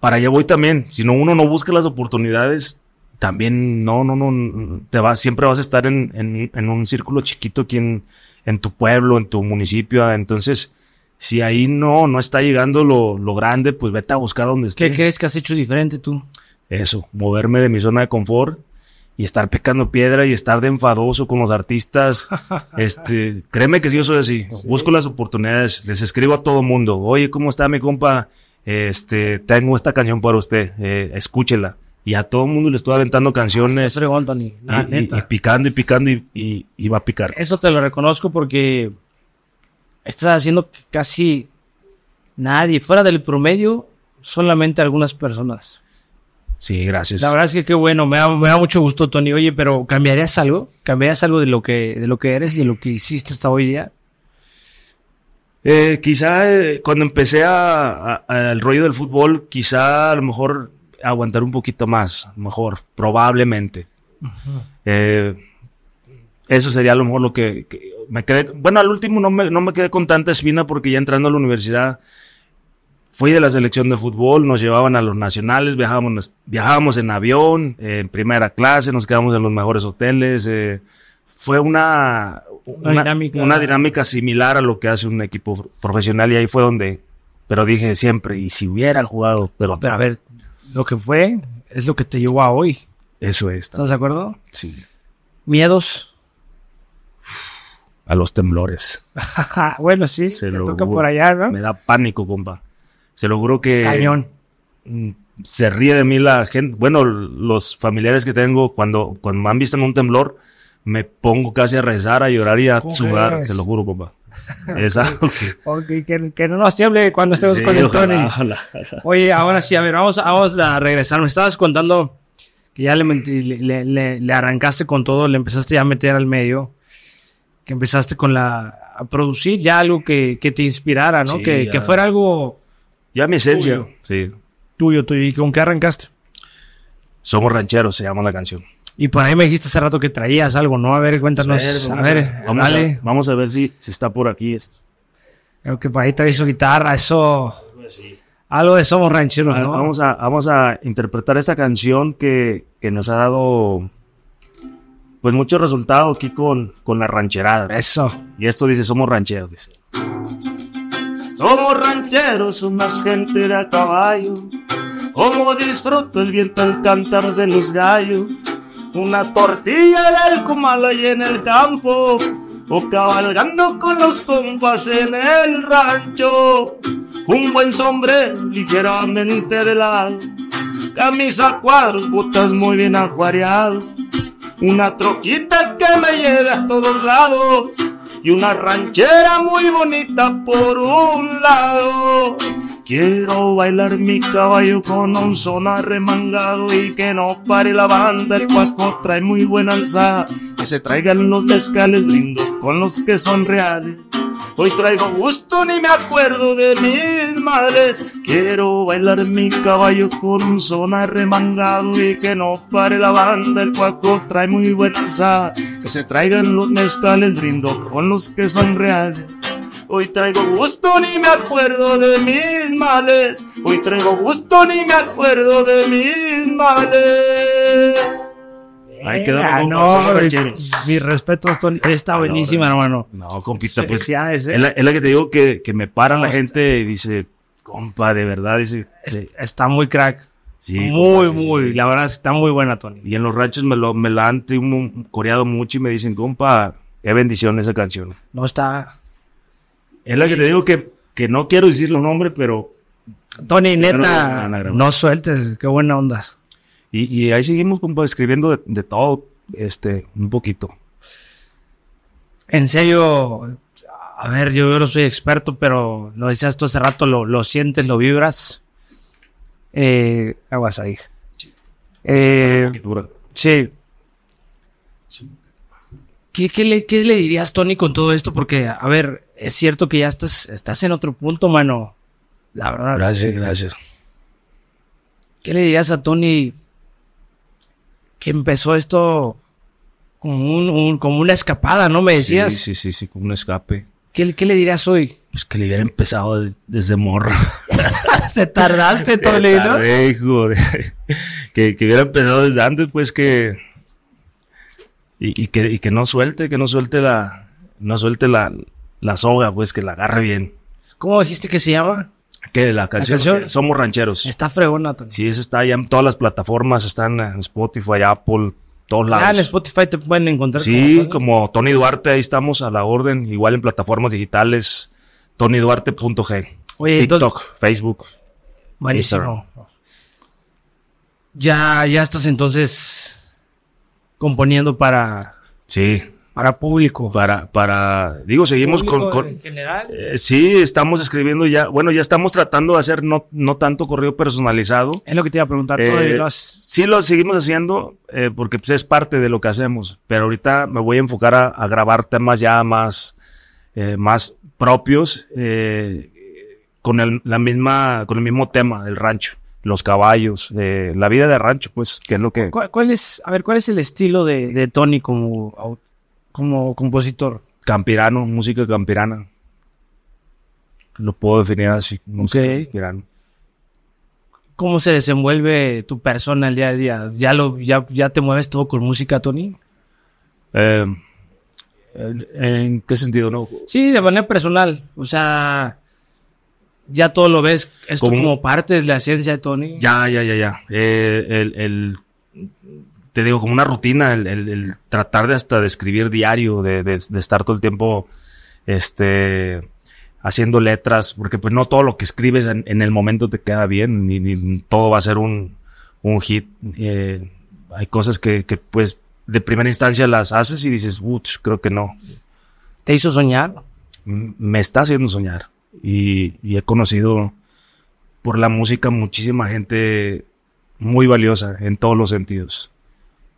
Para allá voy también. Si no, uno no busca las oportunidades, también no, no, no. Te vas, siempre vas a estar en, en, en un círculo chiquito aquí en, en tu pueblo, en tu municipio. Entonces, si ahí no, no está llegando lo, lo grande, pues vete a buscar donde esté. ¿Qué crees que has hecho diferente tú? Eso, moverme de mi zona de confort y estar pecando piedra y estar de enfadoso con los artistas. este, créeme que yo soy así. Busco las oportunidades, les escribo a todo mundo. Oye, ¿cómo está mi compa? Este, tengo esta canción para usted, eh, escúchela. Y a todo mundo le estoy aventando canciones y, fregón, Tony. La y- picando y picando y, y- y va a picar. Eso te lo reconozco porque estás haciendo que casi nadie, fuera del promedio, solamente algunas personas. Sí, gracias. La verdad es que qué bueno, me da, me da mucho gusto, Tony. Oye, pero ¿cambiarías algo? ¿Cambiarías algo de lo que, de lo que eres y de lo que hiciste hasta hoy día? Eh, quizá eh, cuando empecé a, al rollo del fútbol, quizá a lo mejor aguantar un poquito más, mejor, probablemente. Eh, eso sería a lo mejor lo que, que me quedé. Bueno, al último no me, no me quedé con tanta espina porque ya entrando a la universidad fui de la selección de fútbol, nos llevaban a los nacionales, viajábamos, viajábamos en avión, eh, en primera clase, nos quedamos en los mejores hoteles. eh, fue una, Una dinámica. una dinámica similar a lo que hace un equipo profesional y ahí fue donde, pero dije siempre, y si hubiera jugado, pero, Pero a ver, lo que fue es lo que te llevó a hoy. eso es, ¿Estás de acuerdo? sí, Miedos. a los temblores. bueno, sí, Se te lo toca por allá, ¿no? Me da pánico, compa. Se lo juro que Cañón. mm, se ríe de mí la gente. Bueno, los familiares que tengo, cuando, cuando me han visto en un temblor, me pongo casi a rezar, a llorar y a ¿Cómo sudar. Se lo juro, compa. Es algo que... Que, que no nos tiemble cuando estemos Sí, con el ojalá, Tony. ojalá. Oye, ahora sí, a ver, vamos, a- vamos a regresar. Me estabas contando que ya le, le, le- le- arrancaste con todo, le empezaste ya a meter al medio, que empezaste con la a producir ya algo que, que te inspirara, ¿no? Sí, que, que fuera algo Ya mi esencia, Tuyo. sí. tuyo, tuyo. ¿Y con qué arrancaste? Somos rancheros, se llama la canción. Y por ahí me dijiste hace rato que traías algo, ¿no? A ver, cuéntanos. A vamos ver, vamos, dale. a, vamos a ver si, si está por aquí. esto. Creo que por ahí traes su guitarra, eso. Algo de Somos Rancheros, ¿no? Vamos a, vamos a interpretar esta canción que, que nos ha dado pues mucho resultado aquí con, con la rancherada. Eso. Y esto dice, somos rancheros, dice. Somos rancheros, somos gente de a caballo. Como disfruto el viento al cantar de los gallos. Una tortilla del comal ahí en el campo. O cabalgando con los compas en el rancho. Un buen sombrero ligeramente de lado. Camisa cuadros, botas muy bien acuariados. Una troquita que me lleve a todos lados y una ranchera muy bonita por un lado. Quiero bailar mi caballo con un son arremangado y que no pare la banda. El cuaco trae muy buena alzada. Que se traigan los mezcales lindos con los que son reales. Hoy traigo gusto, ni me acuerdo de mis madres. Quiero bailar mi caballo con un son arremangado y que no pare la banda. El cuaco trae muy buena alzada. Que se traigan los mezcales brindo con los que son reales. Hoy traigo gusto, ni me acuerdo de mis males. Hoy traigo gusto, ni me acuerdo de mis males. Ahí quedó. Ah, no, mi respeto, Tony. Está buenísima, hermano. No, compita, pues. ¿eh? Es la, es la, que te digo que, que me paran la gente y dice, compa, de verdad, dice. Está muy crack. Sí, muy, muy, la verdad está muy buena, Tony. Y en los ranchos me lo, me la han coreado mucho y me dicen, compa, qué bendición esa canción. No está. Es la que te digo que, que no quiero decir los nombres, pero. Tony, neta, no, sueltes, qué buena onda. Y, y ahí seguimos compa, escribiendo de, de, todo, este, un poquito. En serio, a ver, yo, yo no soy experto, pero lo decías tú hace rato, lo, lo sientes, lo vibras. Eh, aguas ahí. Eh, sí. ¿Qué, qué, le, ¿Qué, le, dirías, Tony, con todo esto? Porque, a ver, es cierto que ya estás, estás en otro punto, mano. La verdad. Gracias, gracias. ¿Qué le dirías a Tony que empezó esto como, un, un, como una escapada, ¿no? Me decías. Sí, sí, sí, sí, como un escape. ¿Qué, qué le dirías hoy? Pues que le hubiera empezado desde, desde morro. Te tardaste, hijo, que, que hubiera empezado desde antes, pues que. Y, y, que, y que no suelte, que no suelte la. No suelte la, la soga, pues que la agarre bien. ¿Cómo dijiste que se llama? Que la canción, ¿La canción? Somos Rancheros. Está fregona, Tony. Sí, esa está ya en todas las plataformas, están en Spotify, Apple, todos lados. Ah, en Spotify te pueden encontrar. Sí, como, como Tony Duarte, ahí estamos a la orden, igual en plataformas digitales, tonyduarte.g. Oye, TikTok, Facebook. Buenísimo. Ya, ya estás entonces componiendo para. Sí. Para público. Para, para, digo, seguimos con, con en general. Eh, sí, estamos escribiendo ya, bueno, ya estamos tratando de hacer no, no tanto correo personalizado. Es lo que te iba a preguntar. Eh, lo sí lo seguimos haciendo eh, porque pues, es parte de lo que hacemos, pero ahorita me voy a enfocar a, a grabar temas ya más, eh, más propios con el, la misma, con el mismo tema del rancho los caballos, eh, la vida de rancho, pues, que es lo que... ¿Cuál, cuál es, a ver, cuál es el estilo de, de, Tony como, como compositor? Campirano, música campirana. Lo puedo definir así, música okay. campirana. ¿Cómo se desenvuelve tu persona el día a día? ¿Ya, lo, ya, ya te mueves todo con música, Tony? Eh, ¿en, ¿En qué sentido, no? Sí, de manera personal. O sea, ya todo lo ves, esto como, como parte de la ciencia de Tony. Ya, ya, ya, ya. Eh, el, el, te digo, como una rutina, el, el, el tratar de hasta de escribir diario, de, de, de, estar todo el tiempo, este, haciendo letras, porque pues no todo lo que escribes en, en el momento te queda bien, ni, ni, todo va a ser un, un hit. Eh, hay cosas que, que pues de primera instancia las haces y dices, uff, creo que no. ¿Te hizo soñar? Me está haciendo soñar y, y, he conocido por la música muchísima gente muy valiosa en todos los sentidos.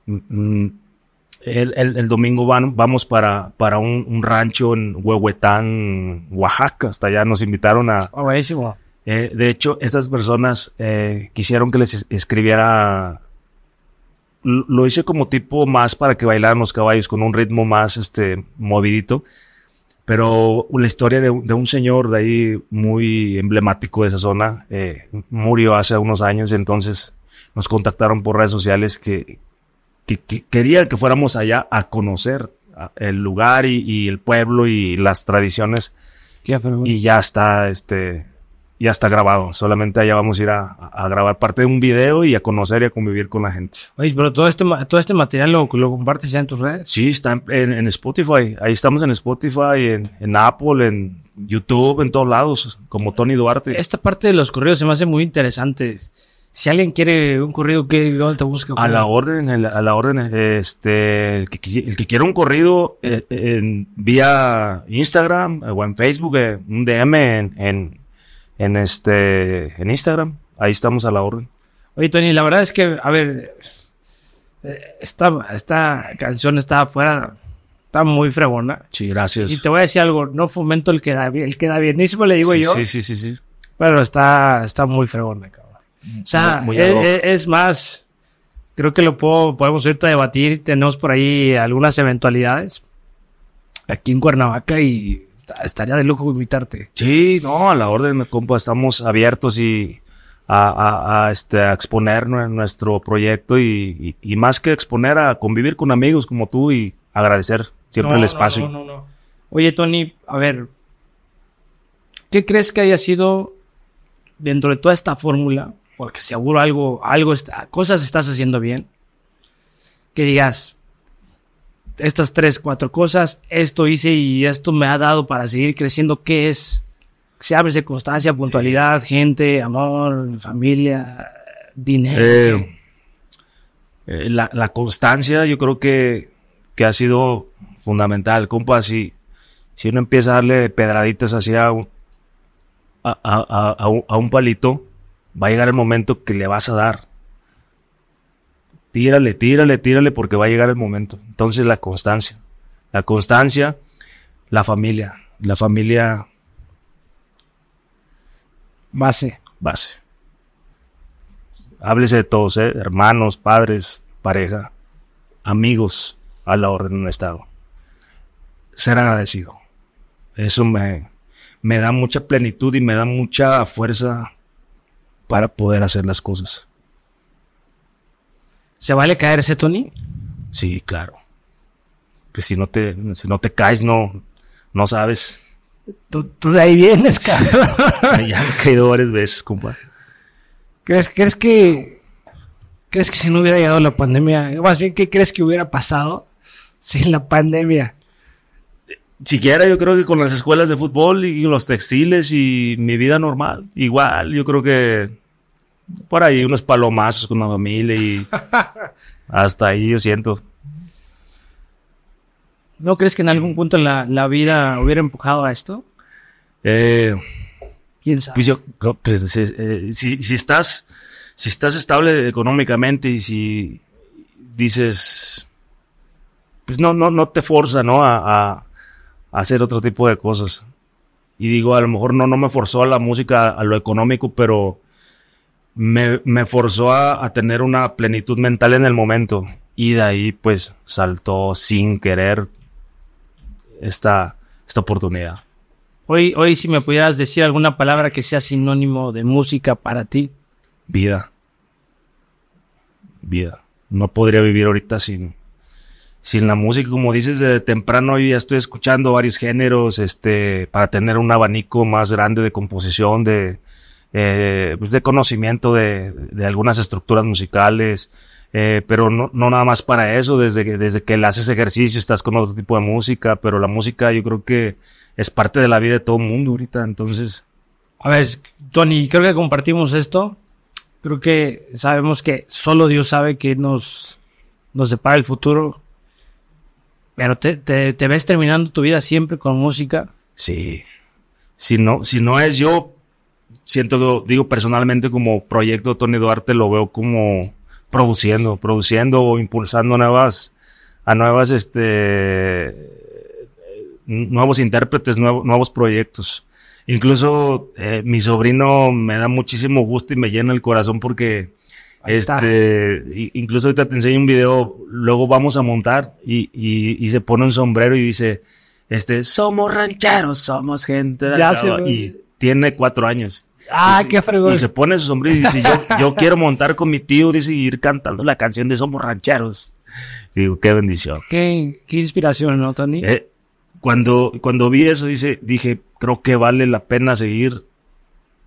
El, el, el domingo van, vamos para, para un, un, rancho en Huehuetán, Oaxaca. Hasta allá nos invitaron a... Oh, buenísimo. Eh, de hecho, estas personas eh, quisieron que les escribiera... Lo hice como tipo más para que bailaran los caballos con un ritmo más este, movidito Pero la historia de, un señor de ahí muy emblemático de esa zona eh, murió hace unos años, entonces nos contactaron por redes sociales que, que, querían que fuéramos allá a conocer el lugar y, el pueblo y las tradiciones. y ya está, este, ya está grabado. Solamente allá vamos a ir a, grabar parte de un video y a conocer y a convivir con la gente. Oye, pero todo este, todo este material lo, lo compartes ya en tus redes. Sí, está en, Spotify. Ahí estamos en Spotify, en, en, Apple, en YouTube, en todos lados, como Tony Duarte. Esta parte de los corridos se me hace muy interesante. Si alguien quiere un corrido, ¿qué, ¿dónde te busca? A la orden, a la orden, este, el que, el que quiera un corrido eh, en, vía Instagram o en Facebook, eh, un DM en en este, en Instagram. Ahí estamos a la orden. Oye, Tony, la verdad es que, a ver, esta, esta canción está afuera, está muy fregona. Sí, gracias. Y te voy a decir algo, no fomento el que da, el que da bienísimo, le digo yo. Sí, sí, sí, sí. Pero está, está muy fregona, cabrón. O sea, es, más, creo que lo puedo, podemos irte a debatir. Tenemos por ahí algunas eventualidades aquí en Cuernavaca y estaría de lujo invitarte. Sí, no, a la orden, compa, estamos abiertos y a, este, a exponer nuestro proyecto y, más que exponer, a convivir con amigos como tú y agradecer siempre el espacio. No, no, Oye, Tony, a ver, ¿qué crees que haya sido dentro de toda esta fórmula? Porque seguro algo, algo, cosas estás haciendo bien. Que digas, estas tres, cuatro cosas, esto hice y esto me ha dado para seguir creciendo, ¿qué es? Se abre de constancia, puntualidad, gente, amor, familia, dinero. Eh, eh, la, constancia yo creo que, que ha sido fundamental, compa, si, si uno empieza a darle pedraditas hacia un, a, a un palito, va a llegar el momento que le vas a dar tírale, tírale, tírale, porque va a llegar el momento. Entonces la constancia, la constancia, la familia, la familia base. Base. Háblese de todos, ¿eh? hermanos, padres, pareja, amigos, a la orden de un estado. Ser agradecido. Eso me, me da mucha plenitud y me da mucha fuerza para poder hacer las cosas. ¿Se vale caerse, Tony? Sí, claro. Que si no te, si no te caes, no, no sabes. Tú, de ahí vienes, cabrón. ya he caído varias veces, compa. ¿Crees, ¿Crees que crees que si no hubiera llegado la pandemia, más bien, ¿qué crees que hubiera pasado sin la pandemia? Siquiera yo creo que con las escuelas de fútbol y los textiles y mi vida normal, igual, yo creo que por ahí unos palomazos con la familia y hasta ahí yo siento. ¿No crees que en algún punto en la, vida hubiera empujado a esto? Eh, ¿Quién sabe? Pues yo, pues, eh, si, si, estás, si estás estable económicamente y si dices, pues no, no, no te forza, ¿no? A, a, hacer otro tipo de cosas. Y digo, a lo mejor no, no me forzó a la música, a lo económico, pero me, forzó a, tener una plenitud mental en el momento. Y de ahí, pues, saltó sin querer esta, esta oportunidad. Hoy, hoy, si me pudieras decir alguna palabra que sea sinónimo de música para ti. Vida. Vida. No podría vivir ahorita sin, sin la música. Como dices, de temprano ya estoy escuchando varios géneros, este, para tener un abanico más grande de composición, de, eh, pues de conocimiento de, de, algunas estructuras musicales, eh, pero no, no, nada más para eso, desde que, desde que le haces ejercicio estás con otro tipo de música, pero la música yo creo que es parte de la vida de todo el mundo ahorita, entonces... A ver, Tony, creo que compartimos esto. Creo que sabemos que solo Dios sabe que nos, nos depara el futuro. Pero te, te, ves terminando tu vida siempre con música. Sí. Si no, si no es yo, siento, digo personalmente como proyecto Tony Duarte lo veo como produciendo, produciendo o impulsando nuevas, a nuevas, este, nuevos intérpretes, nuevos proyectos. Incluso eh, mi sobrino me da muchísimo gusto y me llena el corazón porque este, incluso ahorita te enseño un video, luego vamos a montar y, y, y se pone un sombrero y dice, Este, somos rancheros, somos gente de Ya acá". sé, güey. Y tiene cuatro años. Ah, Y se- qué fregón. Y se pone su sombrero y dice, yo, yo quiero montar con mi tío, dice, y ir cantando la canción de Somos Rancheros. Digo, qué bendición. Qué, qué inspiración, ¿no, Tony? Eh, cuando, cuando vi eso, dice, dije, creo que vale la pena seguir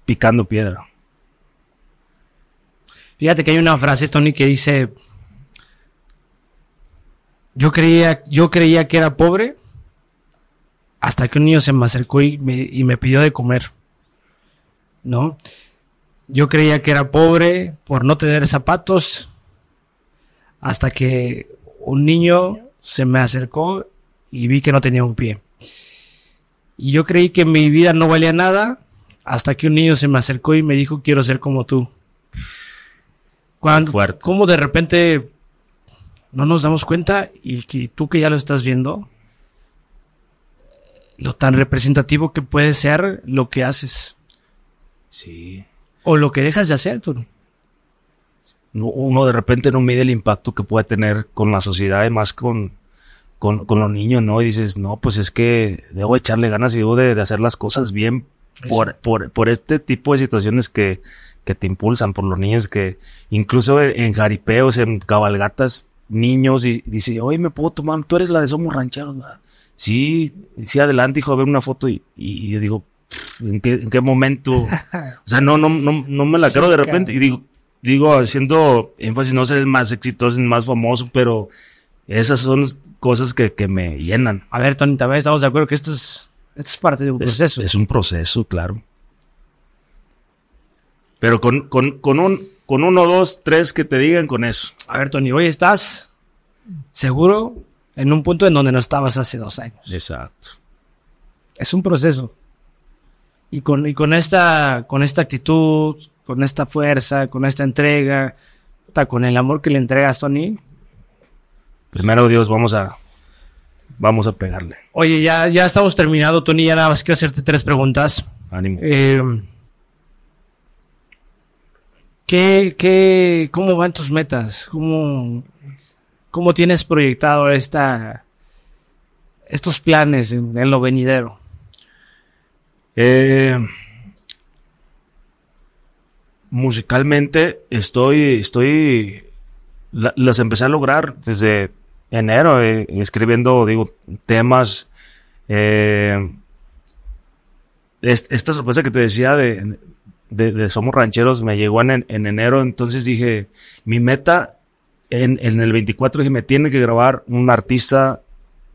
picando piedra. Fíjate que hay una frase, Tony, que dice, yo creía, yo creía que era pobre hasta que un niño se me acercó y me, y me pidió de comer. ¿No? Yo creía que era pobre por no tener zapatos hasta que un niño se me acercó y vi que no tenía un pie. Y yo creí que mi vida no valía nada hasta que un niño se me acercó y me dijo quiero ser como tú. Cuando, Fuerte. ¿Cómo de repente no nos damos cuenta y que tú que ya lo estás viendo, lo tan representativo que puede ser lo que haces Sí. o lo que dejas de hacer, tú. No- uno de repente no mide el impacto que puede tener con la sociedad y más con, con, con los niños, ¿no? Y dices, no, pues es que debo echarle ganas y debo de, de hacer las cosas bien por, por, por este tipo de situaciones que, que te impulsan, por los niños que incluso en, jaripeos, en cabalgatas, niños, y dice, oye, ¿me puedo tomar? Tú eres la de Somos Rancheros, ¿verdad? Sí, sí, adelante, hijo, a ver una foto y, y, y yo digo, "Pff, ¿en qué, en qué momento? O sea, no, no, no, no me la Sí, creo de cara. repente. Y digo, digo, haciendo énfasis, no ser el más exitoso, el más famoso, pero esas son cosas que, que me llenan. A ver, Tony, también estamos de acuerdo que esto es, esto es parte de un Es- proceso. Es, un proceso, claro. Pero con, con, con un, con uno, dos, tres que te digan con eso. A ver, Tony, hoy estás seguro en un punto en donde no estabas hace dos años. Exacto. Es un proceso. Y con, y con esta, con esta actitud, con esta fuerza, con esta entrega, con el amor que le entregas, Tony. Primero Dios, vamos a, vamos a pegarle. Oye, ya, ya estamos terminando, Tony. Ya nada más quiero hacerte tres preguntas. Ánimo. Eh, ¿qué, qué, ¿Cómo van tus metas? ¿Cómo, cómo tienes proyectado esta, estos planes en, lo venidero? Eh, musicalmente estoy, estoy, la- las empecé a lograr desde enero, eh, escribiendo, digo, temas. eh, es- esta sorpresa que te decía de, de, de Somos Rancheros me llegó en, en enero, entonces dije, mi meta en, en el 24 dije, me tiene que grabar un artista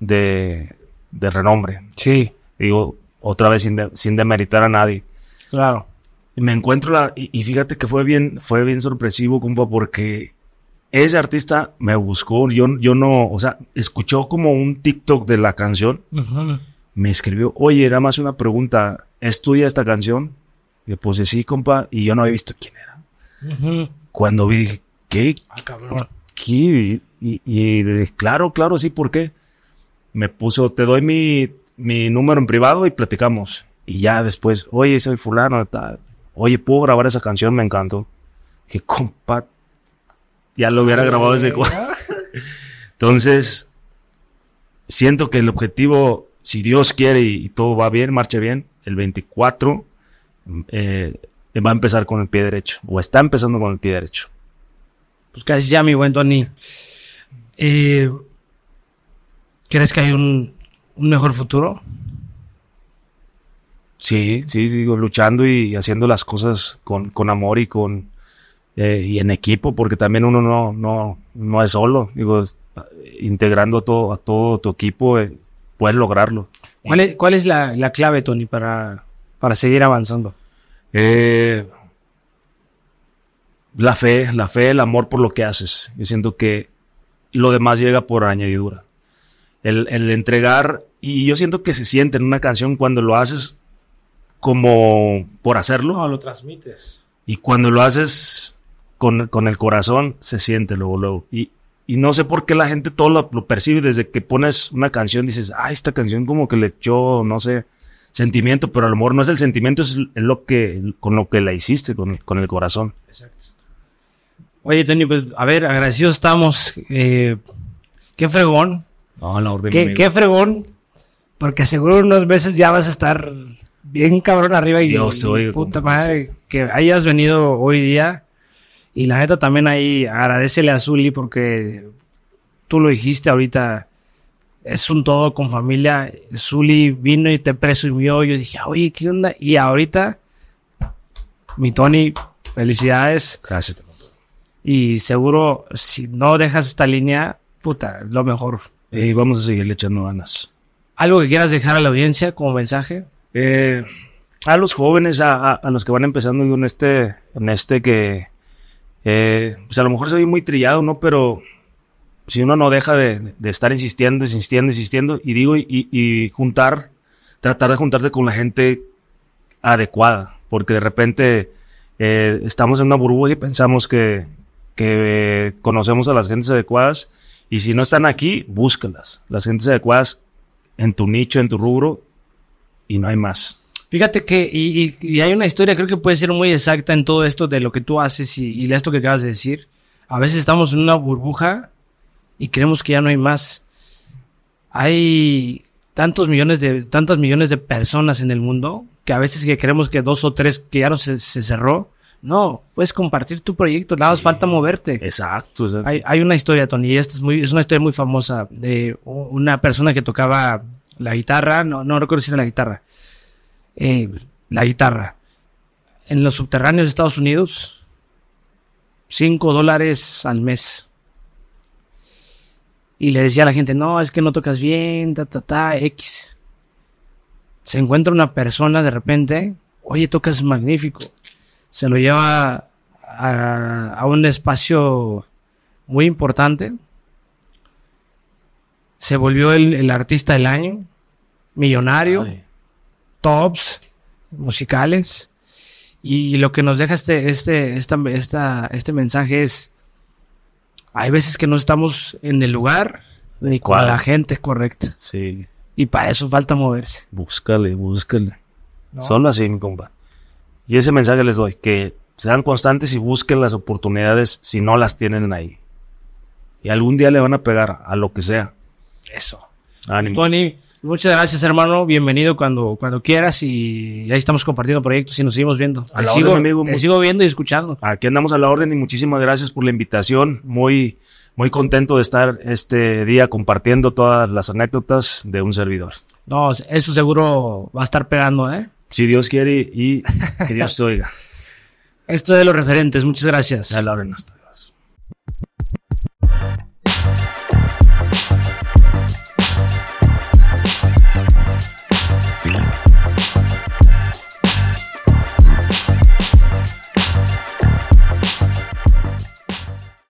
de, de renombre. Sí, Digo, otra vez sin, de- sin demeritar a nadie. claro. Y me encuentro la, y, y fíjate que fue bien, fue bien sorpresivo, compa, porque ese artista me buscó, yo, yo no, o sea, escuchó como un TikTok de la canción, me escribió, oye, era más una pregunta, ¿es tuya esta canción? Y yo, pues sí, compa, y yo no había visto quién era. Cuando vi, dije, ¿qué? Ah, cabrón. ¿Qué? Y, y- le dije, claro, claro, sí, ¿por qué? Me puso, te doy mi, mi número en privado y platicamos. Y ya después, oye, soy fulano, tal. Oye, ¿puedo grabar esa canción? Me encantó. Dije, compa, ya lo hubiera grabado desde cu- Entonces, siento que el objetivo, si Dios quiere y, y todo va bien, marche bien, el 24 eh, va a empezar con el pie derecho, o está empezando con el pie derecho. Pues casi ya, mi buen Tony. Eh, ¿Crees que hay un, un mejor futuro? Sí, sí, digo, luchando y haciendo las cosas con, con amor y con eh, y en equipo, porque también uno no, no, no es solo. Digo, integrando a todo, a todo tu equipo, eh, puedes lograrlo. ¿Cuál es, cuál es la, la clave, Tony, para, para seguir avanzando? Eh, la fe, la fe, el amor por lo que haces. Yo siento que lo demás llega por añadidura. El, el entregar, y yo siento que se siente en una canción cuando lo haces como por hacerlo. lo transmites. Y cuando lo haces con, con el corazón, se siente luego, luego. Y, y no sé por qué la gente todo lo, lo percibe desde que pones una canción, dices, ah, esta canción como que le echó, no sé, sentimiento, pero a lo mejor no es el sentimiento, es lo que, con lo que la hiciste, con, con el corazón. Exacto. Oye, Tony, pues, a ver, agradecidos estamos. Eh, qué fregón. No, la orden. Qué, qué fregón Porque seguro unos meses ya vas a estar bien cabrón arriba y, Dios y puta madre, que hayas venido hoy día. Y la neta también ahí agradecele a Zuli porque tú lo dijiste ahorita, es un todo con familia. Zuli vino y te presumió. Yo dije, oye, ¿qué onda? Y ahorita, mi Tony, felicidades. Gracias. Y seguro, si no dejas esta línea, puta, lo mejor. Y vamos a seguirle echando ganas. ¿Algo que quieras dejar a la audiencia como mensaje? Eh, a los jóvenes, a, a- a los que van empezando en este, en este que, eh, pues a lo mejor soy muy trillado, ¿no? Pero si uno no deja de, de estar insistiendo, insistiendo, insistiendo, y digo, y, juntar, tratar de juntarte con la gente adecuada, porque de repente eh, estamos en una burbuja y pensamos que, que conocemos a las gentes adecuadas, y si no están aquí, búscalas. Las gentes adecuadas en tu nicho, en tu rubro, y no hay más. Fíjate que, y, y- y hay una historia, creo que puede ser muy exacta en todo esto de lo que tú haces y, y esto que acabas de decir. A veces estamos en una burbuja y creemos que ya no hay más. Hay tantos millones de, tantas millones de personas en el mundo que a veces que creemos que dos o tres que ya no se, se cerró. No, puedes compartir tu proyecto, nada más falta moverte. Exacto. o sea, Hay, hay una historia, Tony, y esta es, muy, es una historia muy famosa de una persona que tocaba la guitarra, no, no recuerdo si era la guitarra, eh, la guitarra, en los subterráneos de Estados Unidos, 5 dólares al mes. Y le decía a la gente, no, es que no tocas bien, ta, ta, ta, X. Se encuentra una persona de repente, oye, tocas magnífico. Se lo lleva a, a un espacio muy importante. Se volvió el, el artista del año, millonario, ay, tops musicales. Y lo que nos deja este, este, esta, esta- este mensaje es, hay veces que no estamos en el lugar ni con la gente correcta. sí, Y para eso falta moverse. búscale, búscale. ¿no? Solo así, mi compa. Y ese mensaje les doy, que sean constantes y busquen las oportunidades si no las tienen ahí. Y algún día le van a pegar a lo que sea. Eso. Ánimo. Tony, muchas gracias, hermano. Bienvenido cuando, cuando quieras. Y ahí estamos compartiendo proyectos y nos seguimos viendo. A Te la sigo, orden, amigo. te Muy- sigo viendo y escuchando. Aquí andamos a la orden y muchísimas gracias por la invitación. Muy, muy contento de estar este día compartiendo todas las anécdotas de un servidor. No, eso seguro va a estar pegando, ¿eh? Si Dios quiere y que Dios te oiga. Esto de los referentes. Muchas gracias. A la orden hasta.